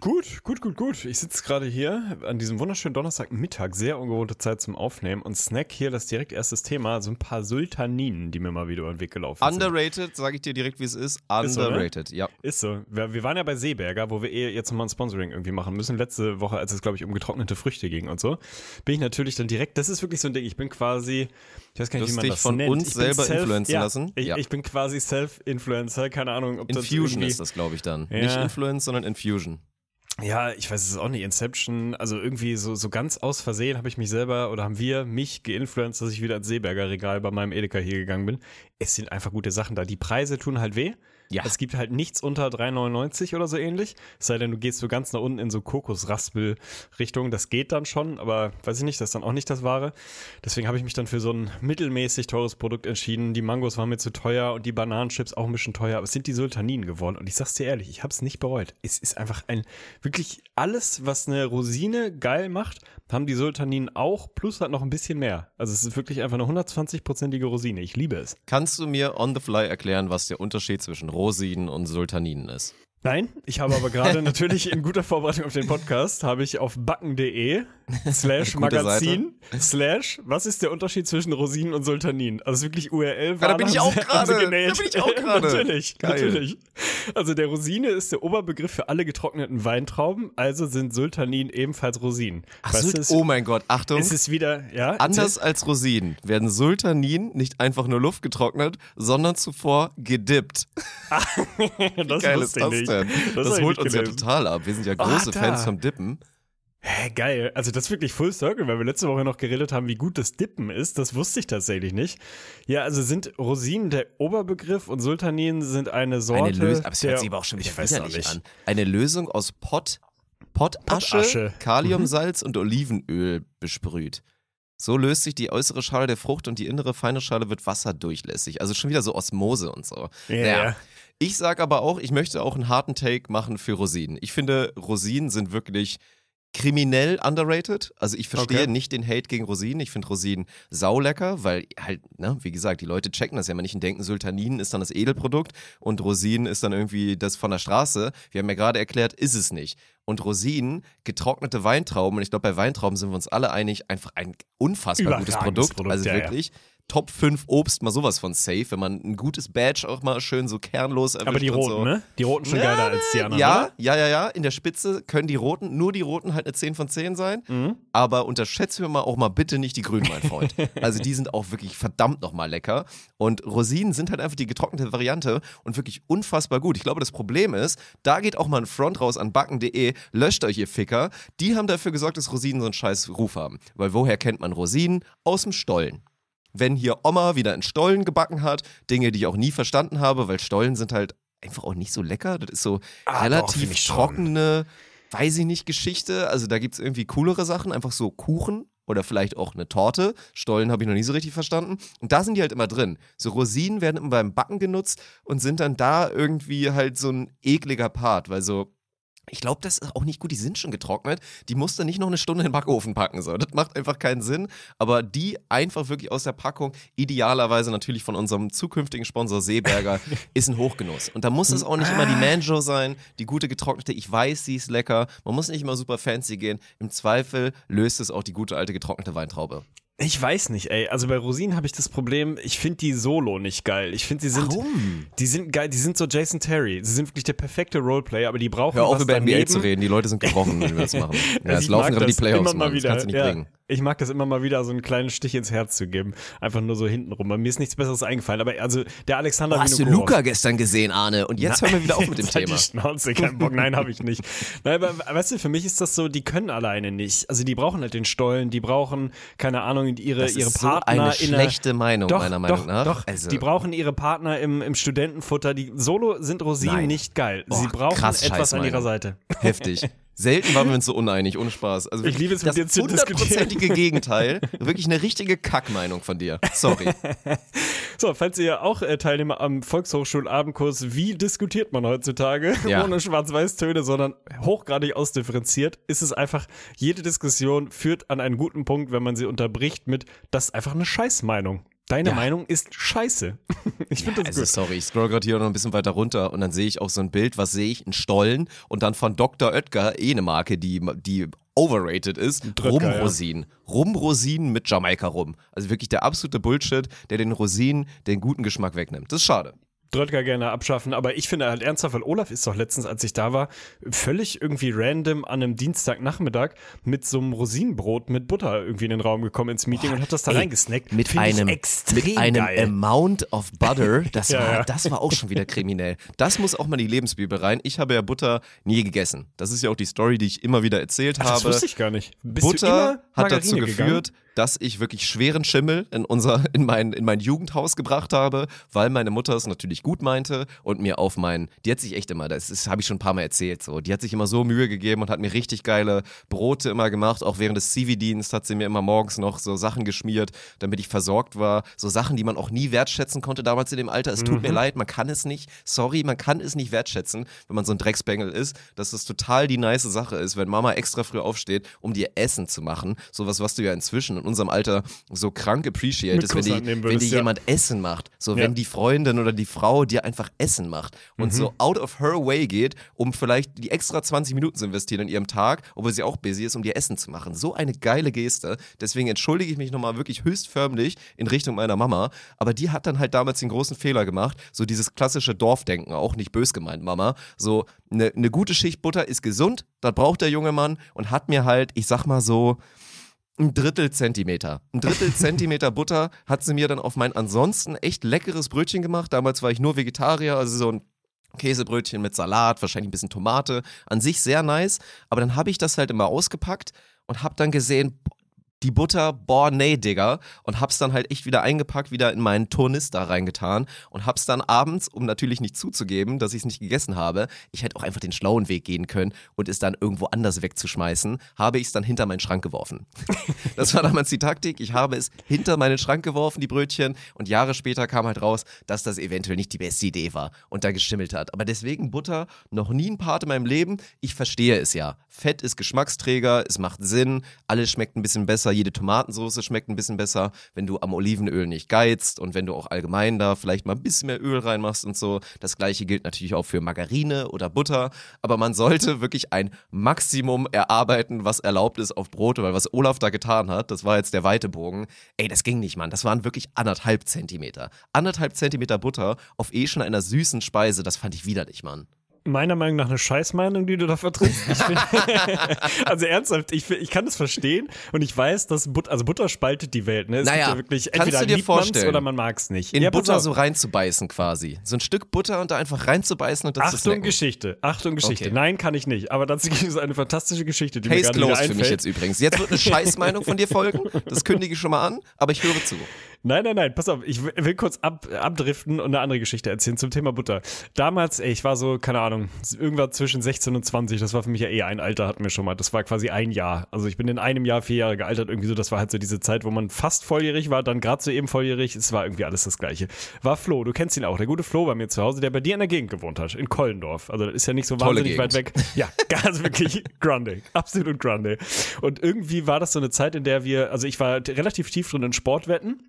Gut, gut, gut, gut. Ich sitze gerade hier an diesem wunderschönen Donnerstagmittag, sehr ungewohnte Zeit zum Aufnehmen und snack hier das direkt erstes Thema, so ein paar Sultaninen, die mir mal wieder über den Weg gelaufen sind. Underrated, sage ich dir direkt, wie es ist. Ist so, ne? Underrated, ja. Ist so. Wir, wir waren ja bei Seeberger, wo wir eh jetzt nochmal ein Sponsoring irgendwie machen müssen. Letzte Woche, als es, glaube ich, um getrocknete Früchte ging und so, bin ich natürlich dann direkt, das ist wirklich so ein Ding, ich bin quasi, ich weiß gar nicht, wie man dich das von nennt. uns Ich selber influenzen ja, lassen? Ich, Ja. ich bin quasi Self-Influencer, keine Ahnung, ob das Infusion irgendwie, ist das, glaube ich, dann. Ja. Nicht Influence, sondern Infusion. Ja, ich weiß es auch nicht. Inception, also irgendwie so, so ganz aus Versehen habe ich mich selber oder haben wir mich geinfluenced, dass ich wieder ans Seeberger Regal bei meinem Edeka hier gegangen bin. Es sind einfach gute Sachen da. Die Preise tun halt weh. Ja. Es gibt halt nichts unter 3,99 oder so ähnlich. Es sei denn, du gehst so ganz nach unten in so Kokosraspel-Richtung. Das geht dann schon, aber weiß ich nicht, das ist dann auch nicht das Wahre. Deswegen habe ich mich dann für so ein mittelmäßig teures Produkt entschieden. Die Mangos waren mir zu teuer und die Bananenchips auch ein bisschen teuer. Aber es sind die Sultaninen geworden. Und ich sag's dir ehrlich, ich habe es nicht bereut. Es ist einfach ein, wirklich alles, was eine Rosine geil macht, haben die Sultaninen auch, plus halt noch ein bisschen mehr. Also es ist wirklich einfach eine 120-prozentige Rosine. Ich liebe es. Kannst du mir on the fly erklären, was der Unterschied zwischen Rosinen und Sultaninen ist? Nein, ich habe aber gerade natürlich in guter Vorbereitung auf den Podcast, habe ich auf backen.de slash Magazin slash, was ist der Unterschied zwischen Rosinen und Sultaninen? Also wirklich URL Ja, da bin ich auch gerade. Da genäht. bin ich auch gerade. natürlich, Geil. natürlich. Also der Rosine ist der Oberbegriff für alle getrockneten Weintrauben, also sind Sultaninen ebenfalls Rosinen. Ach, Sult- es- oh mein Gott, Achtung. es ist wieder, ja, Anders als Rosinen werden Sultaninen nicht einfach nur Luft getrocknet, sondern zuvor gedippt. das Geil wusste ist das nicht. denn? Das Das, holt uns ja gelesen. total ab. Wir sind ja große Alter. Fans vom Dippen. Hä, geil. Also das ist wirklich Full Circle, weil wir letzte Woche noch geredet haben, wie gut das Dippen ist. Das wusste ich tatsächlich nicht. Ja, also sind Rosinen der Oberbegriff und Sultaninen sind eine Sorte. Eine Lösung, aber es hört sich aber auch schon wieder widerlich nicht. an. Eine Lösung aus Pott, Pottasche, Pottasche. Kaliumsalz und Olivenöl besprüht. So löst sich die äußere Schale der Frucht und die innere feine Schale wird wasserdurchlässig. Also schon wieder so Osmose und so. Ja, Naja. ja. Ich sag aber auch, ich möchte auch einen harten Take machen für Rosinen. Ich finde, Rosinen sind wirklich kriminell underrated. Also ich verstehe Okay. nicht den Hate gegen Rosinen. Ich finde Rosinen saulecker, weil halt, ne, wie gesagt, die Leute checken das ja immer nicht und denken, Sultaninen ist dann das Edelprodukt und Rosinen ist dann irgendwie das von der Straße. Wir haben ja gerade erklärt, ist es nicht. Und Rosinen, getrocknete Weintrauben, und ich glaube, bei Weintrauben sind wir uns alle einig, einfach ein unfassbar gutes Produkt. Produkt, Also ja, ja. Top 5 Obst, mal sowas von safe, wenn man ein gutes Badge auch mal schön so kernlos erwischt Aber die roten, so. ne? Die roten schon Ja, geiler als die anderen, Ja, oder? ja, ja, ja. In der Spitze können die roten, nur die roten halt eine 10 von 10 sein. Mhm. Aber unterschätzen wir mal auch mal bitte nicht die grünen, mein Freund. also die sind auch wirklich verdammt nochmal lecker. Und Rosinen sind halt einfach die getrocknete Variante und wirklich unfassbar gut. Ich glaube, das Problem ist, da geht auch mal ein Front raus an backen.de, löscht euch ihr Ficker. Die haben dafür gesorgt, dass Rosinen so einen scheiß Ruf haben. Weil woher kennt man Rosinen? Aus dem Stollen wenn hier Oma wieder in Stollen gebacken hat, Dinge, die ich auch nie verstanden habe, weil Stollen sind halt einfach auch nicht so lecker. Das ist so Ah, doch, relativ find ich schon. trockene, weiß ich nicht, Geschichte. Also da gibt es irgendwie coolere Sachen, einfach so Kuchen oder vielleicht auch eine Torte. Stollen habe ich noch nie so richtig verstanden. Und da sind die halt immer drin. So Rosinen werden immer beim Backen genutzt und sind dann da irgendwie halt so ein ekliger Part, weil so ich glaube, das ist auch nicht gut. Die sind schon getrocknet. Die musst du nicht noch eine Stunde in den Backofen packen. So. Das macht einfach keinen Sinn. Aber die einfach wirklich aus der Packung, idealerweise natürlich von unserem zukünftigen Sponsor Seeberger, ist ein Hochgenuss. Und da muss es auch nicht immer die Manjo sein, die gute getrocknete. Ich weiß, sie ist lecker. Man muss nicht immer super fancy gehen. Im Zweifel löst es auch die gute alte getrocknete Weintraube. Ich weiß nicht, ey. Also bei Rosinen habe ich das Problem, ich finde die Solo nicht geil. Ich finde, sie sind. Warum? Die sind geil, die sind so Jason Terry. Sie sind wirklich der perfekte Roleplayer, aber die brauchen Hör auf, über NBA daneben. zu reden. Die Leute sind gebrochen, wenn wir das machen. Ja, Also es laufen gerade die Playoffs, immer mal Mann. Das wieder. kannst du nicht ja, bringen. Ich mag das immer mal wieder, so einen kleinen Stich ins Herz zu geben. Einfach nur so hintenrum. Bei mir ist nichts Besseres eingefallen. Aber also der Alexander Oh, hast du Luca gestern gesehen, Arne? Und jetzt hören wir wieder auf mit dem Jetzt Thema. Die Schnauze, kein Bock. Nein, habe ich nicht. Nein, aber weißt du, für mich ist das so, die können alleine nicht. Also die brauchen halt den Stollen, die brauchen, keine Ahnung, ihre, Das ist ihre so Partner eine in der- schlechte Meinung, doch, meiner Meinung doch, nach. Doch, Also- die brauchen ihre Partner im, im Studentenfutter. Die Solo sind Rosinen Nein. nicht geil. Sie Oh, brauchen krass etwas an ihrer Seite. Heftig. Selten waren wir uns so uneinig, ohne Spaß. Also Ich liebe es, mit das dir zu diskutieren. hundertprozentige Gegenteil. Wirklich eine richtige Kackmeinung von dir. Sorry. So, falls ihr auch äh, Teilnehmer am Volkshochschulabendkurs, wie diskutiert man heutzutage, Ja. ohne Schwarz-Weiß-Töne, sondern hochgradig ausdifferenziert, ist es einfach, jede Diskussion führt an einen guten Punkt, wenn man sie unterbricht mit, das ist einfach eine Scheißmeinung. Deine Ja. Meinung ist scheiße. Ich finde das Also gut. sorry, ich scroll gerade hier noch ein bisschen weiter runter und dann sehe ich auch so ein Bild, was sehe ich? Ein Stollen und dann von Dr. Oetker, eh eine Marke, die, die overrated ist, Rumrosinen. Rumrosinen mit Jamaika-Rum. Also wirklich der absolute Bullshit, der den Rosinen den guten Geschmack wegnimmt. Das ist schade. Dröttger gerne abschaffen, aber ich finde halt ernsthaft, weil Olaf ist doch letztens, als ich da war, völlig irgendwie random an einem Dienstagnachmittag mit so einem Rosinenbrot mit Butter irgendwie in den Raum gekommen ins Meeting und hat das da Ey, reingesnackt. Mit Finde ich einem, extrem mit einem geil. Amount of Butter, das, Ja, war, ja. das war auch schon wieder kriminell. Das muss auch mal in die Lebensbibel rein. Ich habe ja Butter nie gegessen. Das ist ja auch die Story, die ich immer wieder erzählt Ach, das habe. wusste ich gar nicht. Bist Butter hat dazu Margarine geführt, gegangen? Dass ich wirklich schweren Schimmel in unser, in mein, in mein Jugendhaus gebracht habe, weil meine Mutter es natürlich gut meinte und mir auf mein, die hat sich echt immer, das ist- habe ich schon ein paar Mal erzählt, so, die hat sich immer so Mühe gegeben und hat mir richtig geile Brote immer gemacht, auch während des Zivildienst hat sie mir immer morgens noch so Sachen geschmiert, damit ich versorgt war, so Sachen, die man auch nie wertschätzen konnte damals in dem Alter. Es Mhm. tut mir leid, man kann es nicht, sorry, man kann es nicht wertschätzen, wenn man so ein Drecksbengel ist, dass es total die nice Sache ist, wenn Mama extra früh aufsteht, um dir Essen zu machen. Sowas, was du ja inzwischen in unserem Alter so krank appreciatest, wenn, die, nehmen wenn würdest, dir ja. jemand Essen macht. So, Ja. wenn die Freundin oder die Frau dir einfach Essen macht und so Mhm. out of her way geht, um vielleicht die extra 20 Minuten zu investieren in ihrem Tag, obwohl sie auch busy ist, um dir Essen zu machen. So eine geile Geste. Deswegen entschuldige ich mich nochmal wirklich höchstförmlich in Richtung meiner Mama. Aber die hat dann halt damals den großen Fehler gemacht, so dieses klassische Dorfdenken, auch nicht bös gemeint, Mama. So, eine ne gute Schicht Butter ist gesund, das braucht der junge Mann und hat mir halt, ich sag mal so, ein Drittel Zentimeter. Ein Drittel Zentimeter Butter hat sie mir dann auf mein ansonsten echt leckeres Brötchen gemacht. Damals war ich nur Vegetarier, also so ein Käsebrötchen mit Salat, wahrscheinlich ein bisschen Tomate. An sich sehr nice. Aber dann habe ich das halt immer ausgepackt und habe dann gesehen, die Butter, boah, nee, Digga. Und hab's dann halt echt wieder eingepackt, wieder in meinen Tornister reingetan und hab's dann abends, um natürlich nicht zuzugeben, dass ich es nicht gegessen habe, ich hätte auch einfach den schlauen Weg gehen können und es dann irgendwo anders wegzuschmeißen, habe ich es dann hinter meinen Schrank geworfen. Das war damals die Taktik. Ich habe es hinter meinen Schrank geworfen, die Brötchen, und Jahre später kam halt raus, dass das eventuell nicht die beste Idee war und da geschimmelt hat. Aber deswegen Butter noch nie ein Part in meinem Leben. Ich verstehe es ja. Fett ist Geschmacksträger, es macht Sinn, alles schmeckt ein bisschen besser, jede Tomatensauce schmeckt ein bisschen besser, wenn du am Olivenöl nicht geizt und wenn du auch allgemein da vielleicht mal ein bisschen mehr Öl reinmachst und so. Das gleiche gilt natürlich auch für Margarine oder Butter, aber man sollte wirklich ein Maximum erarbeiten, was erlaubt ist auf Brote, weil was Olaf da getan hat, das war jetzt der weite Bogen. Ey, das ging nicht, Mann. Das waren wirklich anderthalb Zentimeter. Anderthalb Zentimeter Butter auf eh schon einer süßen Speise, das fand ich widerlich, Mann. Meiner Meinung nach eine Scheißmeinung, die du da vertrittst. Ich find, also ernsthaft, ich, ich kann das verstehen und ich weiß, dass Butter, also Butter spaltet die Welt. Ne? Es Naja, ja wirklich, kannst entweder du dir vorstellen, oder man mag es nicht. In Ja, Butter so reinzubeißen quasi. So ein Stück Butter und da einfach reinzubeißen und das zu Achtung, snacken. Geschichte. Achtung, Geschichte. Okay. Nein, kann ich nicht. Aber dazu gibt es eine fantastische Geschichte, die mir Case gerade wieder closed für mich jetzt übrigens. Jetzt wird eine Scheißmeinung von dir folgen. Das kündige ich schon mal an, aber ich höre zu. Nein, nein, nein, pass auf, ich will kurz ab, abdriften und eine andere Geschichte erzählen zum Thema Butter. Damals, ey, ich war so, keine Ahnung, irgendwann zwischen 16 und 20, das war für mich ja eh ein Alter, hatten wir schon mal. Das war quasi ein Jahr. Also ich bin in einem Jahr vier Jahre gealtert, irgendwie so, das war halt so diese Zeit, wo man fast volljährig war, dann gerade so eben volljährig, es war irgendwie alles das Gleiche. War Flo, du kennst ihn auch, der gute Flo bei mir zu Hause, der bei dir in der Gegend gewohnt hat, in Kollendorf. Also das ist ja nicht so Tolle wahnsinnig weit Gegend. weg. Ja, ganz wirklich grande, absolut grande. Und irgendwie war das so eine Zeit, in der wir, also ich war relativ tief drin in Sportwetten.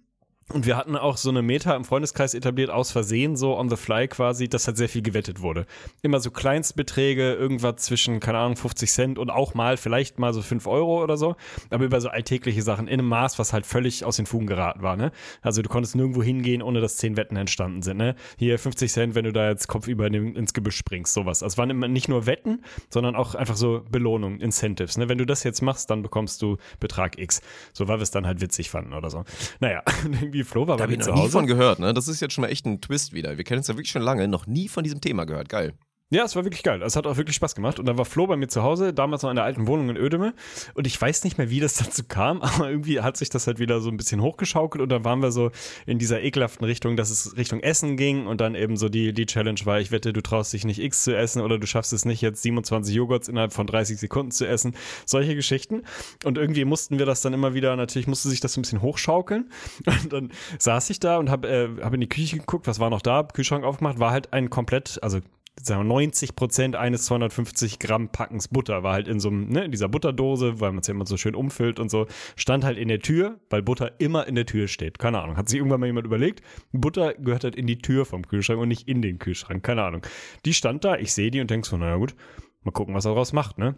Und wir hatten auch so eine Meta im Freundeskreis etabliert, aus Versehen, so on the fly quasi, dass halt sehr viel gewettet wurde. Immer so Kleinstbeträge, irgendwas zwischen, keine Ahnung, 50 Cent und auch mal, vielleicht mal so 5 Euro oder so. Aber über so alltägliche Sachen in einem Maß, was halt völlig aus den Fugen geraten war, ne? Also du konntest nirgendwo hingehen, ohne dass 10 Wetten entstanden sind, ne? Hier 50 Cent, wenn du da jetzt kopfüber in den, ins Gebüsch springst, sowas. Also es waren immer nicht nur Wetten, sondern auch einfach so Belohnungen, Incentives, ne? Wenn du das jetzt machst, dann bekommst du Betrag X. So, weil wir es dann halt witzig fanden oder so. Naja, irgendwie Flo war Da bei mir ich zu noch nie Hause. von gehört, ne? Das ist jetzt schon mal echt ein Twist wieder. Wir kennen uns ja wirklich schon lange, noch nie von diesem Thema gehört. Geil. Ja, es war wirklich geil. Es hat auch wirklich Spaß gemacht. Und dann war Flo bei mir zu Hause, damals noch in der alten Wohnung in Ödeme. Und ich weiß nicht mehr, wie das dazu kam, aber irgendwie hat sich das halt wieder so ein bisschen hochgeschaukelt. Und dann waren wir so in dieser ekelhaften Richtung, dass es Richtung Essen ging. Und dann eben so die, die Challenge war, ich wette, du traust dich nicht X zu essen oder du schaffst es nicht, jetzt 27 Joghurts innerhalb von 30 Sekunden zu essen. Solche Geschichten. Und irgendwie mussten wir das dann immer wieder, natürlich musste sich das so ein bisschen hochschaukeln. Und dann saß ich da und habe äh, hab in die Küche geguckt, was war noch da, Kühlschrank aufgemacht, war halt ein komplett, also sagen wir 90 Prozent eines 250 Gramm Packens Butter war halt in so einem, ne, dieser Butterdose, weil man es ja immer so schön umfüllt und so, stand halt in der Tür, weil Butter immer in der Tür steht. Keine Ahnung. Hat sich irgendwann mal jemand überlegt, Butter gehört halt in die Tür vom Kühlschrank und nicht in den Kühlschrank. Keine Ahnung. Die stand da, ich sehe die und denk so, naja gut, mal gucken, was er daraus macht, ne?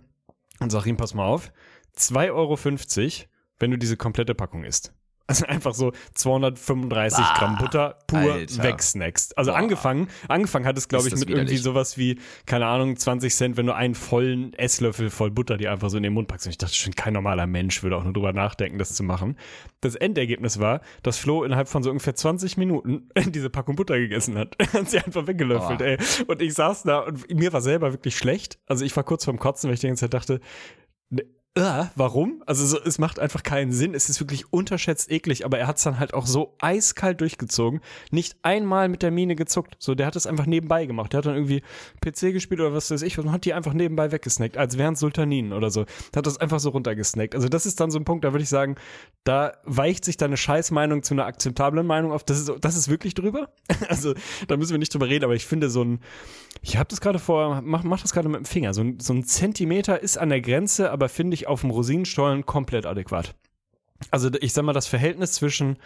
Und sag ihm, pass mal auf, 2,50 Euro, wenn du diese komplette Packung isst. Also einfach so 235 bah, Gramm Butter pur Alter. wegsnackst. Also Boah. angefangen, angefangen hat es, glaube ich, mit widerlich. irgendwie sowas wie, keine Ahnung, 20 Cent, wenn du einen vollen Esslöffel voll Butter dir einfach so in den Mund packst. Und ich dachte schon, kein normaler Mensch würde auch nur drüber nachdenken, das zu machen. Das Endergebnis war, dass Flo innerhalb von so ungefähr 20 Minuten diese Packung Butter gegessen hat. Hat sie einfach weggelöffelt, Boah. ey. Und ich saß da und mir war selber wirklich schlecht. Also ich war kurz vorm Kotzen, weil ich die ganze Zeit dachte, äh, warum? Also so, es macht einfach keinen Sinn. Es ist wirklich unterschätzt eklig, aber er hat es dann halt auch so eiskalt durchgezogen. Nicht einmal mit der Mine gezuckt. So, der hat es einfach nebenbei gemacht. Der hat dann irgendwie PC gespielt oder was weiß ich und hat die einfach nebenbei weggesnackt, als wären Sultaninen oder so. Der hat das einfach so runtergesnackt. Also das ist dann so ein Punkt, da würde ich sagen, da weicht sich deine Scheißmeinung zu einer akzeptablen Meinung auf. Das ist, das ist wirklich drüber. also da müssen wir nicht drüber reden, aber ich finde so ein, ich habe das gerade vor, mach, mach das gerade mit dem Finger. So ein, so ein Zentimeter ist an der Grenze, aber finde ich auf dem Rosinenstollen komplett adäquat. Also ich sag mal, das Verhältnis zwischen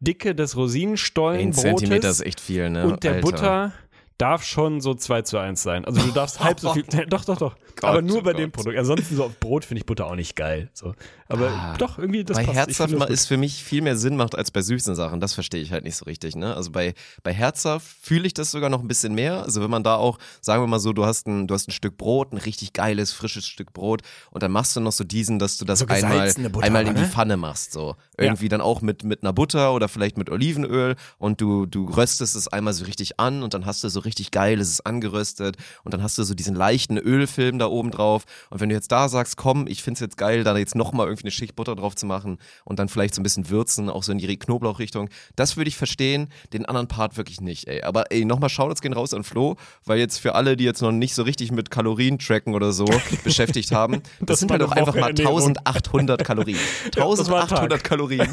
Dicke des Rosinenstollen Ein Zentimeter ist echt viel, ne? Und der Alter. Butter darf schon so 2 zu 1 sein. Also du darfst halb so viel. doch, doch, doch. Gott, aber nur bei Gott. dem Produkt. Ansonsten so auf Brot finde ich Butter auch nicht geil. So. Aber ah, doch, irgendwie das bei passt. Herzhaft das ist für mich viel mehr Sinn macht als bei süßen Sachen. Das verstehe ich halt nicht so richtig. Ne? Also bei, bei Herzhaft fühle ich das sogar noch ein bisschen mehr. Also wenn man da auch, sagen wir mal so, du hast ein, du hast ein Stück Brot, ein richtig geiles, frisches Stück Brot und dann machst du noch so diesen, dass du das so einmal, Butter, einmal in die ne? Pfanne machst. So. Irgendwie ja. dann auch mit, mit einer Butter oder vielleicht mit Olivenöl und du, du röstest es einmal so richtig an und dann hast du so richtig geiles angeröstet und dann hast du so diesen leichten Ölfilm da oben drauf. Und wenn du jetzt da sagst, komm, ich finde es jetzt geil, da jetzt nochmal irgendwie eine Schicht Butter drauf zu machen und dann vielleicht so ein bisschen würzen, auch so in die Knoblauchrichtung, das würde ich verstehen, den anderen Part wirklich nicht, ey. Aber ey, nochmal Shoutouts gehen raus an Flo, weil jetzt für alle, die jetzt noch nicht so richtig mit Kalorien tracken oder so beschäftigt haben, das, das sind halt auch einfach mal 1800 Kalorien. 1800 Kalorien.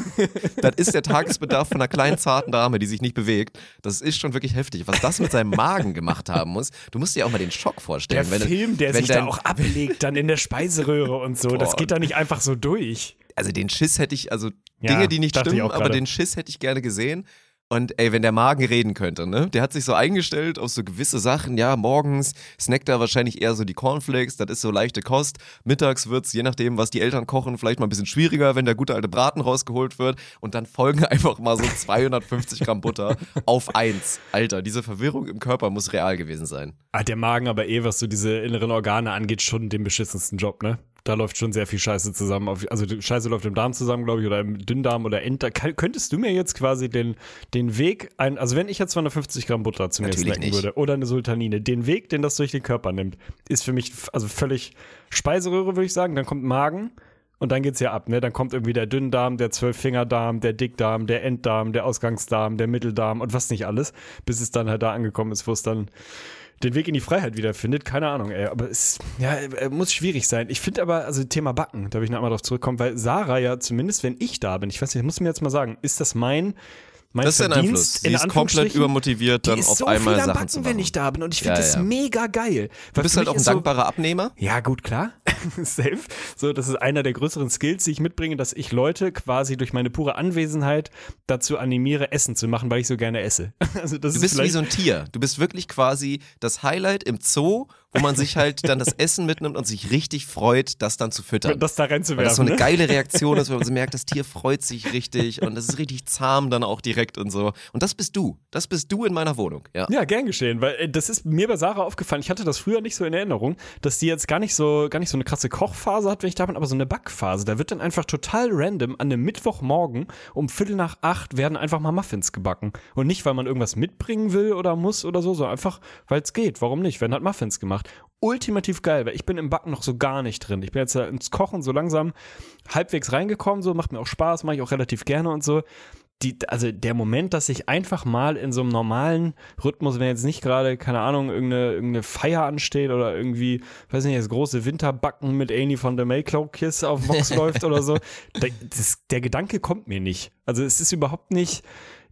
das ist der Tagesbedarf von einer kleinen, zarten Dame, die sich nicht bewegt. Das ist schon wirklich heftig. Was das mit seinem Magen gemacht haben muss, du musst dir auch mal den Schock vorstellen. Der Film, der sich da auch ablegt, dann in der Speiseröhre und so, Boah. das geht da nicht einfach so durch. Also den Schiss hätte ich, also Dinge, die nicht stimmen, aber den Schiss hätte ich gerne gesehen. Und ey, wenn der Magen reden könnte, ne? Der hat sich so eingestellt auf so gewisse Sachen. Ja, morgens snackt er wahrscheinlich eher so die Cornflakes, das ist so leichte Kost. Mittags wird's, je nachdem, was die Eltern kochen, vielleicht mal ein bisschen schwieriger, wenn der gute alte Braten rausgeholt wird. Und dann folgen einfach mal so 250 Gramm Butter auf eins. Alter, diese Verwirrung im Körper muss real gewesen sein. Hat der Magen aber eh, was so diese inneren Organe angeht, schon den beschissensten Job, ne? Da läuft schon sehr viel Scheiße zusammen. Also Scheiße läuft im Darm zusammen, glaube ich, oder im Dünndarm oder Enddarm. Könntest du mir jetzt quasi den, den Weg, ein, also wenn ich jetzt 250 Gramm Butter zu mir snacken würde oder eine Sultanine, den Weg, den das durch den Körper nimmt, ist für mich also völlig Speiseröhre, würde ich sagen. Dann kommt Magen. Und dann geht's ja ab, ne? Dann kommt irgendwie der Dünndarm, der Zwölffingerdarm, der Dickdarm, der Enddarm, der Ausgangsdarm, der Mitteldarm und was nicht alles, bis es dann halt da angekommen ist, wo es dann den Weg in die Freiheit wiederfindet. Keine Ahnung, ey. Aber es ja, muss schwierig sein. Ich finde aber, also Thema Backen, da will ich noch einmal drauf zurückkommen, weil Sarah ja zumindest, wenn ich da bin, ich weiß nicht, muss mir jetzt mal sagen, ist das mein mein das ist ein Einfluss. Sie ist komplett übermotiviert, dann auf so einmal viel Sachen Backen, zu machen. wenn ich da bin und ich finde ja, das ja. mega geil. Du bist halt auch ein dankbarer so, Abnehmer? Ja, gut, klar. Safe. So, das ist einer der größeren Skills, die ich mitbringe, dass ich Leute quasi durch meine pure Anwesenheit dazu animiere, Essen zu machen, weil ich so gerne esse. Also das du bist wie so ein Tier. Du bist wirklich quasi das Highlight im Zoo wo man sich halt dann das Essen mitnimmt und sich richtig freut, das dann zu füttern. Das da Weil reinzuwerfen. das so eine ne? geile Reaktion ist, wenn man so merkt, das Tier freut sich richtig und das ist richtig zahm dann auch direkt und so. Und das bist du. Das bist du in meiner Wohnung. Ja. Ja, gern geschehen, weil äh, das ist mir bei Sarah aufgefallen. Ich hatte das früher nicht so in Erinnerung, dass die jetzt gar nicht so gar nicht so eine krasse Kochphase hat, wenn ich da bin, aber so eine Backphase. Da wird dann einfach total random an einem Mittwochmorgen um Viertel nach acht werden einfach mal Muffins gebacken und nicht, weil man irgendwas mitbringen will oder muss oder so, sondern einfach, weil es geht. Warum nicht? Werden halt Muffins gemacht. Ultimativ geil, weil ich bin im Backen noch so gar nicht drin. Ich bin jetzt ins Kochen so langsam halbwegs reingekommen, so macht mir auch Spaß, mache ich auch relativ gerne und so die, also der Moment, dass ich einfach mal in so einem normalen Rhythmus, wenn jetzt nicht gerade, keine Ahnung, irgendeine, irgendeine Feier ansteht oder irgendwie, weiß nicht, das große Winterbacken mit Annie von der Mayclow Kiss auf Vox läuft oder so, der, das, der Gedanke kommt mir nicht. Also es ist überhaupt nicht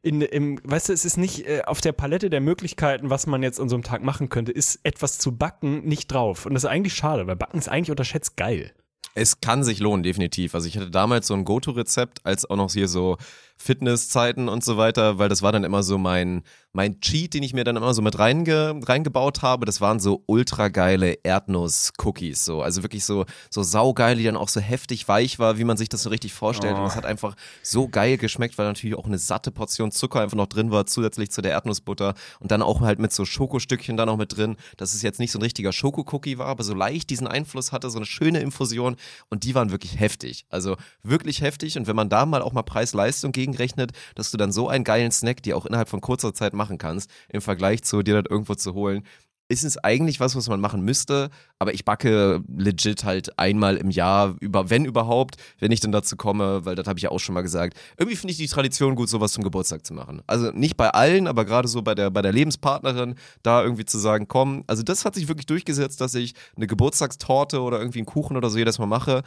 in, im, weißt du, es ist nicht äh, auf der Palette der Möglichkeiten, was man jetzt an so einem Tag machen könnte, ist etwas zu backen nicht drauf. Und das ist eigentlich schade, weil Backen ist eigentlich unterschätzt geil. Es kann sich lohnen, definitiv. Also ich hatte damals so ein Go-To-Rezept, als auch noch hier so Fitnesszeiten und so weiter, weil das war dann immer so mein, mein Cheat, den ich mir dann immer so mit reinge, reingebaut habe. Das waren so ultra geile Erdnuss-Cookies. So. Also wirklich so, so saugeil, die dann auch so heftig weich war, wie man sich das so richtig vorstellt. Und es hat einfach so geil geschmeckt, weil natürlich auch eine satte Portion Zucker einfach noch drin war, zusätzlich zu der Erdnussbutter. Und dann auch halt mit so Schokostückchen da noch mit drin, dass es jetzt nicht so ein richtiger Schokocookie war, aber so leicht diesen Einfluss hatte, so eine schöne Infusion. Und die waren wirklich heftig. Also wirklich heftig. Und wenn man da mal auch mal Preis-Leistung gegenrechnet, dass du dann so einen geilen Snack, die auch innerhalb von kurzer Zeit machen kannst, im Vergleich zu dir das irgendwo zu holen, ist es eigentlich was, was man machen müsste, aber ich backe legit halt einmal im Jahr, über, wenn überhaupt, wenn ich dann dazu komme, weil das habe ich ja auch schon mal gesagt. Irgendwie finde ich die Tradition gut, sowas zum Geburtstag zu machen. Also nicht bei allen, aber gerade so bei der, bei der Lebenspartnerin, da irgendwie zu sagen, komm, also das hat sich wirklich durchgesetzt, dass ich eine Geburtstagstorte oder irgendwie einen Kuchen oder so jedes Mal mache.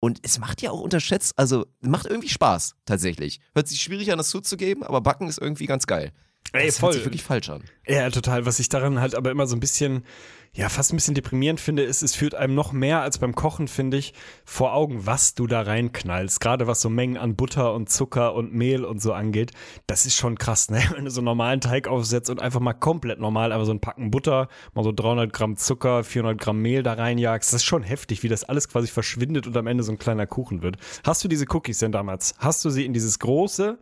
Und es macht ja auch unterschätzt, also macht irgendwie Spaß, tatsächlich. Hört sich schwierig an, das zuzugeben, aber Backen ist irgendwie ganz geil. Ey, das voll. hört sich wirklich falsch an. Ja, total. Was ich daran halt aber immer so ein bisschen, ja, fast ein bisschen deprimierend finde, ist, es führt einem noch mehr als beim Kochen, finde ich, vor Augen, was du da reinknallst. Gerade was so Mengen an Butter und Zucker und Mehl und so angeht. Das ist schon krass, ne? Wenn du so einen normalen Teig aufsetzt und einfach mal komplett normal, aber so ein Packen Butter, mal so 300 Gramm Zucker, 400 Gramm Mehl da reinjagst. Das ist schon heftig, wie das alles quasi verschwindet und am Ende so ein kleiner Kuchen wird. Hast du diese Cookies denn damals? Hast du sie in dieses große,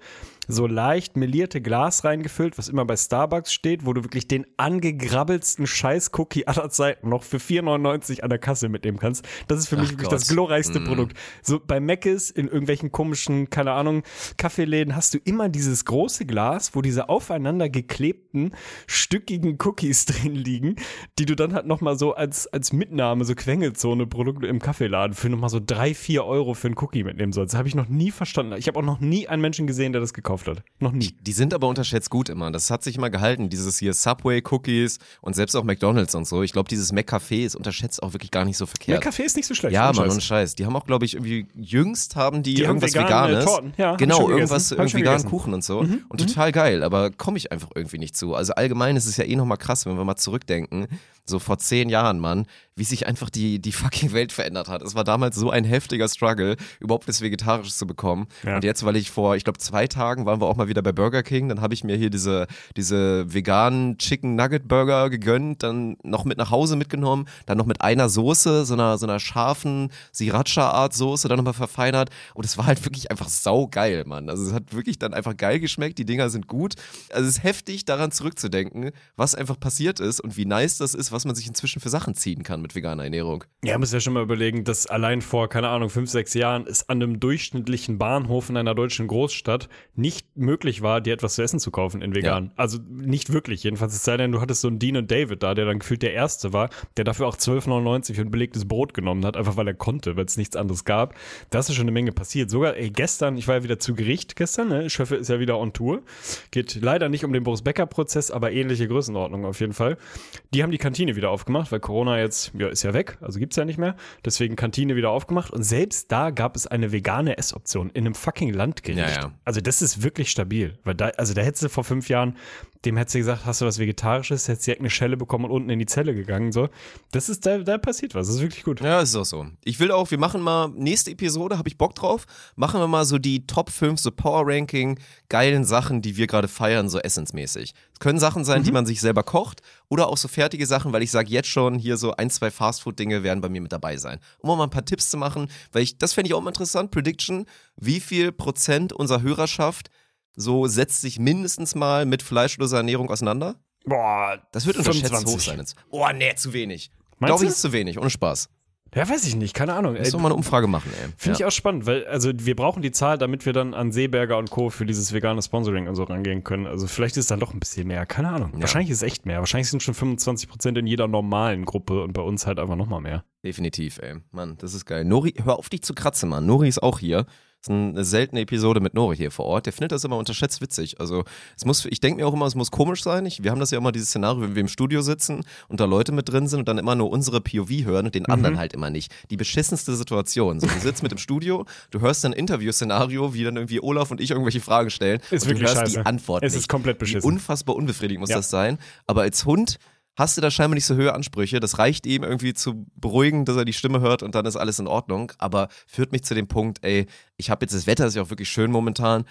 so leicht melierte Glas reingefüllt, was immer bei Starbucks steht, wo du wirklich den angegrabbelsten Scheiß-Cookie aller Zeiten noch für 4,99 an der Kasse mitnehmen kannst. Das ist für mich Ach wirklich Gott. das glorreichste Mm. Produkt. So bei Mc's in irgendwelchen komischen, keine Ahnung, Kaffeeläden hast du immer dieses große Glas, wo diese aufeinander geklebten, stückigen Cookies drin liegen, die du dann halt nochmal so als, als Mitnahme, so Quengelzone-Produkte im Kaffeeladen für nochmal so drei, vier Euro für einen Cookie mitnehmen sollst. Das habe ich noch nie verstanden. Ich habe auch noch nie einen Menschen gesehen, der das gekauft hat. Noch nie. Die sind aber unterschätzt gut immer. Das hat sich immer gehalten. Dieses hier Subway-Cookies und selbst auch McDonalds und so. Ich glaube, dieses McCafé ist unterschätzt auch wirklich gar nicht so verkehrt. Kaffee ist nicht so schlecht. ja, Mann, und Scheiß. Die haben auch, glaube ich, irgendwie jüngst haben die, Die haben irgendwas vegane Veganes. Torten. Ja, genau, irgendwas, irgendwie veganen. Kuchen und so. Mhm, Und total geil, aber komme ich einfach irgendwie nicht zu. Also allgemein ist es ja eh nochmal krass, wenn wir mal zurückdenken. So vor zehn Jahren, Mann, wie sich einfach die, die fucking Welt verändert hat. Es war damals so ein heftiger Struggle, überhaupt das Vegetarisches zu bekommen. Ja. Und jetzt, weil ich vor, ich glaube, zwei Tagen waren wir auch mal wieder bei Burger King, dann habe ich mir hier diese, diese veganen Chicken Nugget Burger gegönnt, dann noch mit nach Hause mitgenommen, dann noch mit einer Soße, so einer, so einer scharfen Sriracha-Art Soße, dann nochmal verfeinert. Und es war halt wirklich einfach saugeil, Mann. Also es hat wirklich dann einfach geil geschmeckt, die Dinger sind gut. Also es ist heftig, daran zurückzudenken, was einfach passiert ist und wie nice das ist, was man sich inzwischen für Sachen ziehen kann mit veganer Ernährung. Ja, muss ja schon mal überlegen, dass allein vor, keine Ahnung, fünf, sechs Jahren es an einem durchschnittlichen Bahnhof in einer deutschen Großstadt nicht möglich war, dir etwas zu essen zu kaufen in vegan. Also nicht wirklich. Jedenfalls es sei denn, du hattest so einen Dean und David da, der dann gefühlt der Erste war, der dafür auch 12,99 für ein belegtes Brot genommen hat, einfach weil er konnte, weil es nichts anderes gab. Da ist ja schon eine Menge passiert. Sogar, ey, gestern, ich war ja wieder zu Gericht gestern, ne? Schöffe ist ja wieder on Tour. Geht leider nicht um den Boris Becker-Prozess, aber ähnliche Größenordnung auf jeden Fall. Die haben die Kantine wieder aufgemacht, weil Corona jetzt, ja, ist ja weg, also gibt's ja nicht mehr. Deswegen Kantine wieder aufgemacht und selbst da gab es eine vegane Essoption in einem fucking Landgericht. Ja, ja. Also das ist wirklich stabil, weil da, also da hättest du vor fünf Jahren, dem hättest du gesagt, hast du was Vegetarisches, hättest direkt eine Schelle bekommen und unten in die Zelle gegangen, so. Das ist, da, da passiert was, das ist wirklich gut. Ja, ist auch so. Ich will auch, wir machen mal, nächste Episode, habe ich Bock drauf, machen wir mal so die Top 5 so Power Ranking geilen Sachen, die wir gerade feiern, so essensmäßig. Es können Sachen sein, die man sich selber kocht oder auch so fertige Sachen, weil ich sage jetzt schon, hier so ein, zwei Fastfood-Dinge werden bei mir mit dabei sein. Um mal ein paar Tipps zu machen, weil ich, das fände ich auch mal interessant, Prediction, wie viel Prozent unserer Hörerschaft so setzt sich mindestens mal mit fleischloser Ernährung auseinander? Boah, Das wird unterschätzt 25. hoch sein. Jetzt. Oh, nee, zu wenig. Glaube ich, ist zu wenig, ohne Spaß. Ja, weiß ich nicht, keine Ahnung. Lass Ey, doch mal eine Umfrage machen, ey. Finde ja. ich auch spannend, weil also wir brauchen die Zahl, damit wir dann an Seeberger und Co. für dieses vegane Sponsoring und so rangehen können. Also vielleicht ist dann doch ein bisschen mehr, keine Ahnung. Wahrscheinlich ist es echt mehr. Wahrscheinlich sind schon 25 Prozent in jeder normalen Gruppe und bei uns halt einfach nochmal mehr. Definitiv, ey. Mann, das ist geil. Nori, hör auf dich zu kratzen, Mann. Nori ist auch hier. Ist eine seltene Episode mit Nori hier vor Ort. Der findet das immer unterschätzt witzig. Also, es muss, ich denke mir auch immer, es muss komisch sein. Ich, wir haben das ja immer dieses Szenario, wenn wir im Studio sitzen und da Leute mit drin sind und dann immer nur unsere POV hören und den anderen halt immer nicht. Die beschissenste Situation. So, du sitzt mit im Studio, du hörst ein Interviewszenario, wie dann irgendwie Olaf und ich irgendwelche Fragen stellen Ist und du wirklich hörst scheiße. die Antwort Es nicht. ist komplett Wie beschissen. unfassbar unbefriedigend muss Ja. das sein. Aber als Hund hast du da scheinbar nicht so hohe Ansprüche. Das reicht ihm irgendwie zu beruhigen, dass er die Stimme hört und dann ist alles in Ordnung. Aber führt mich zu dem Punkt, ey, ich habe jetzt, das Wetter ist ja auch wirklich schön momentan.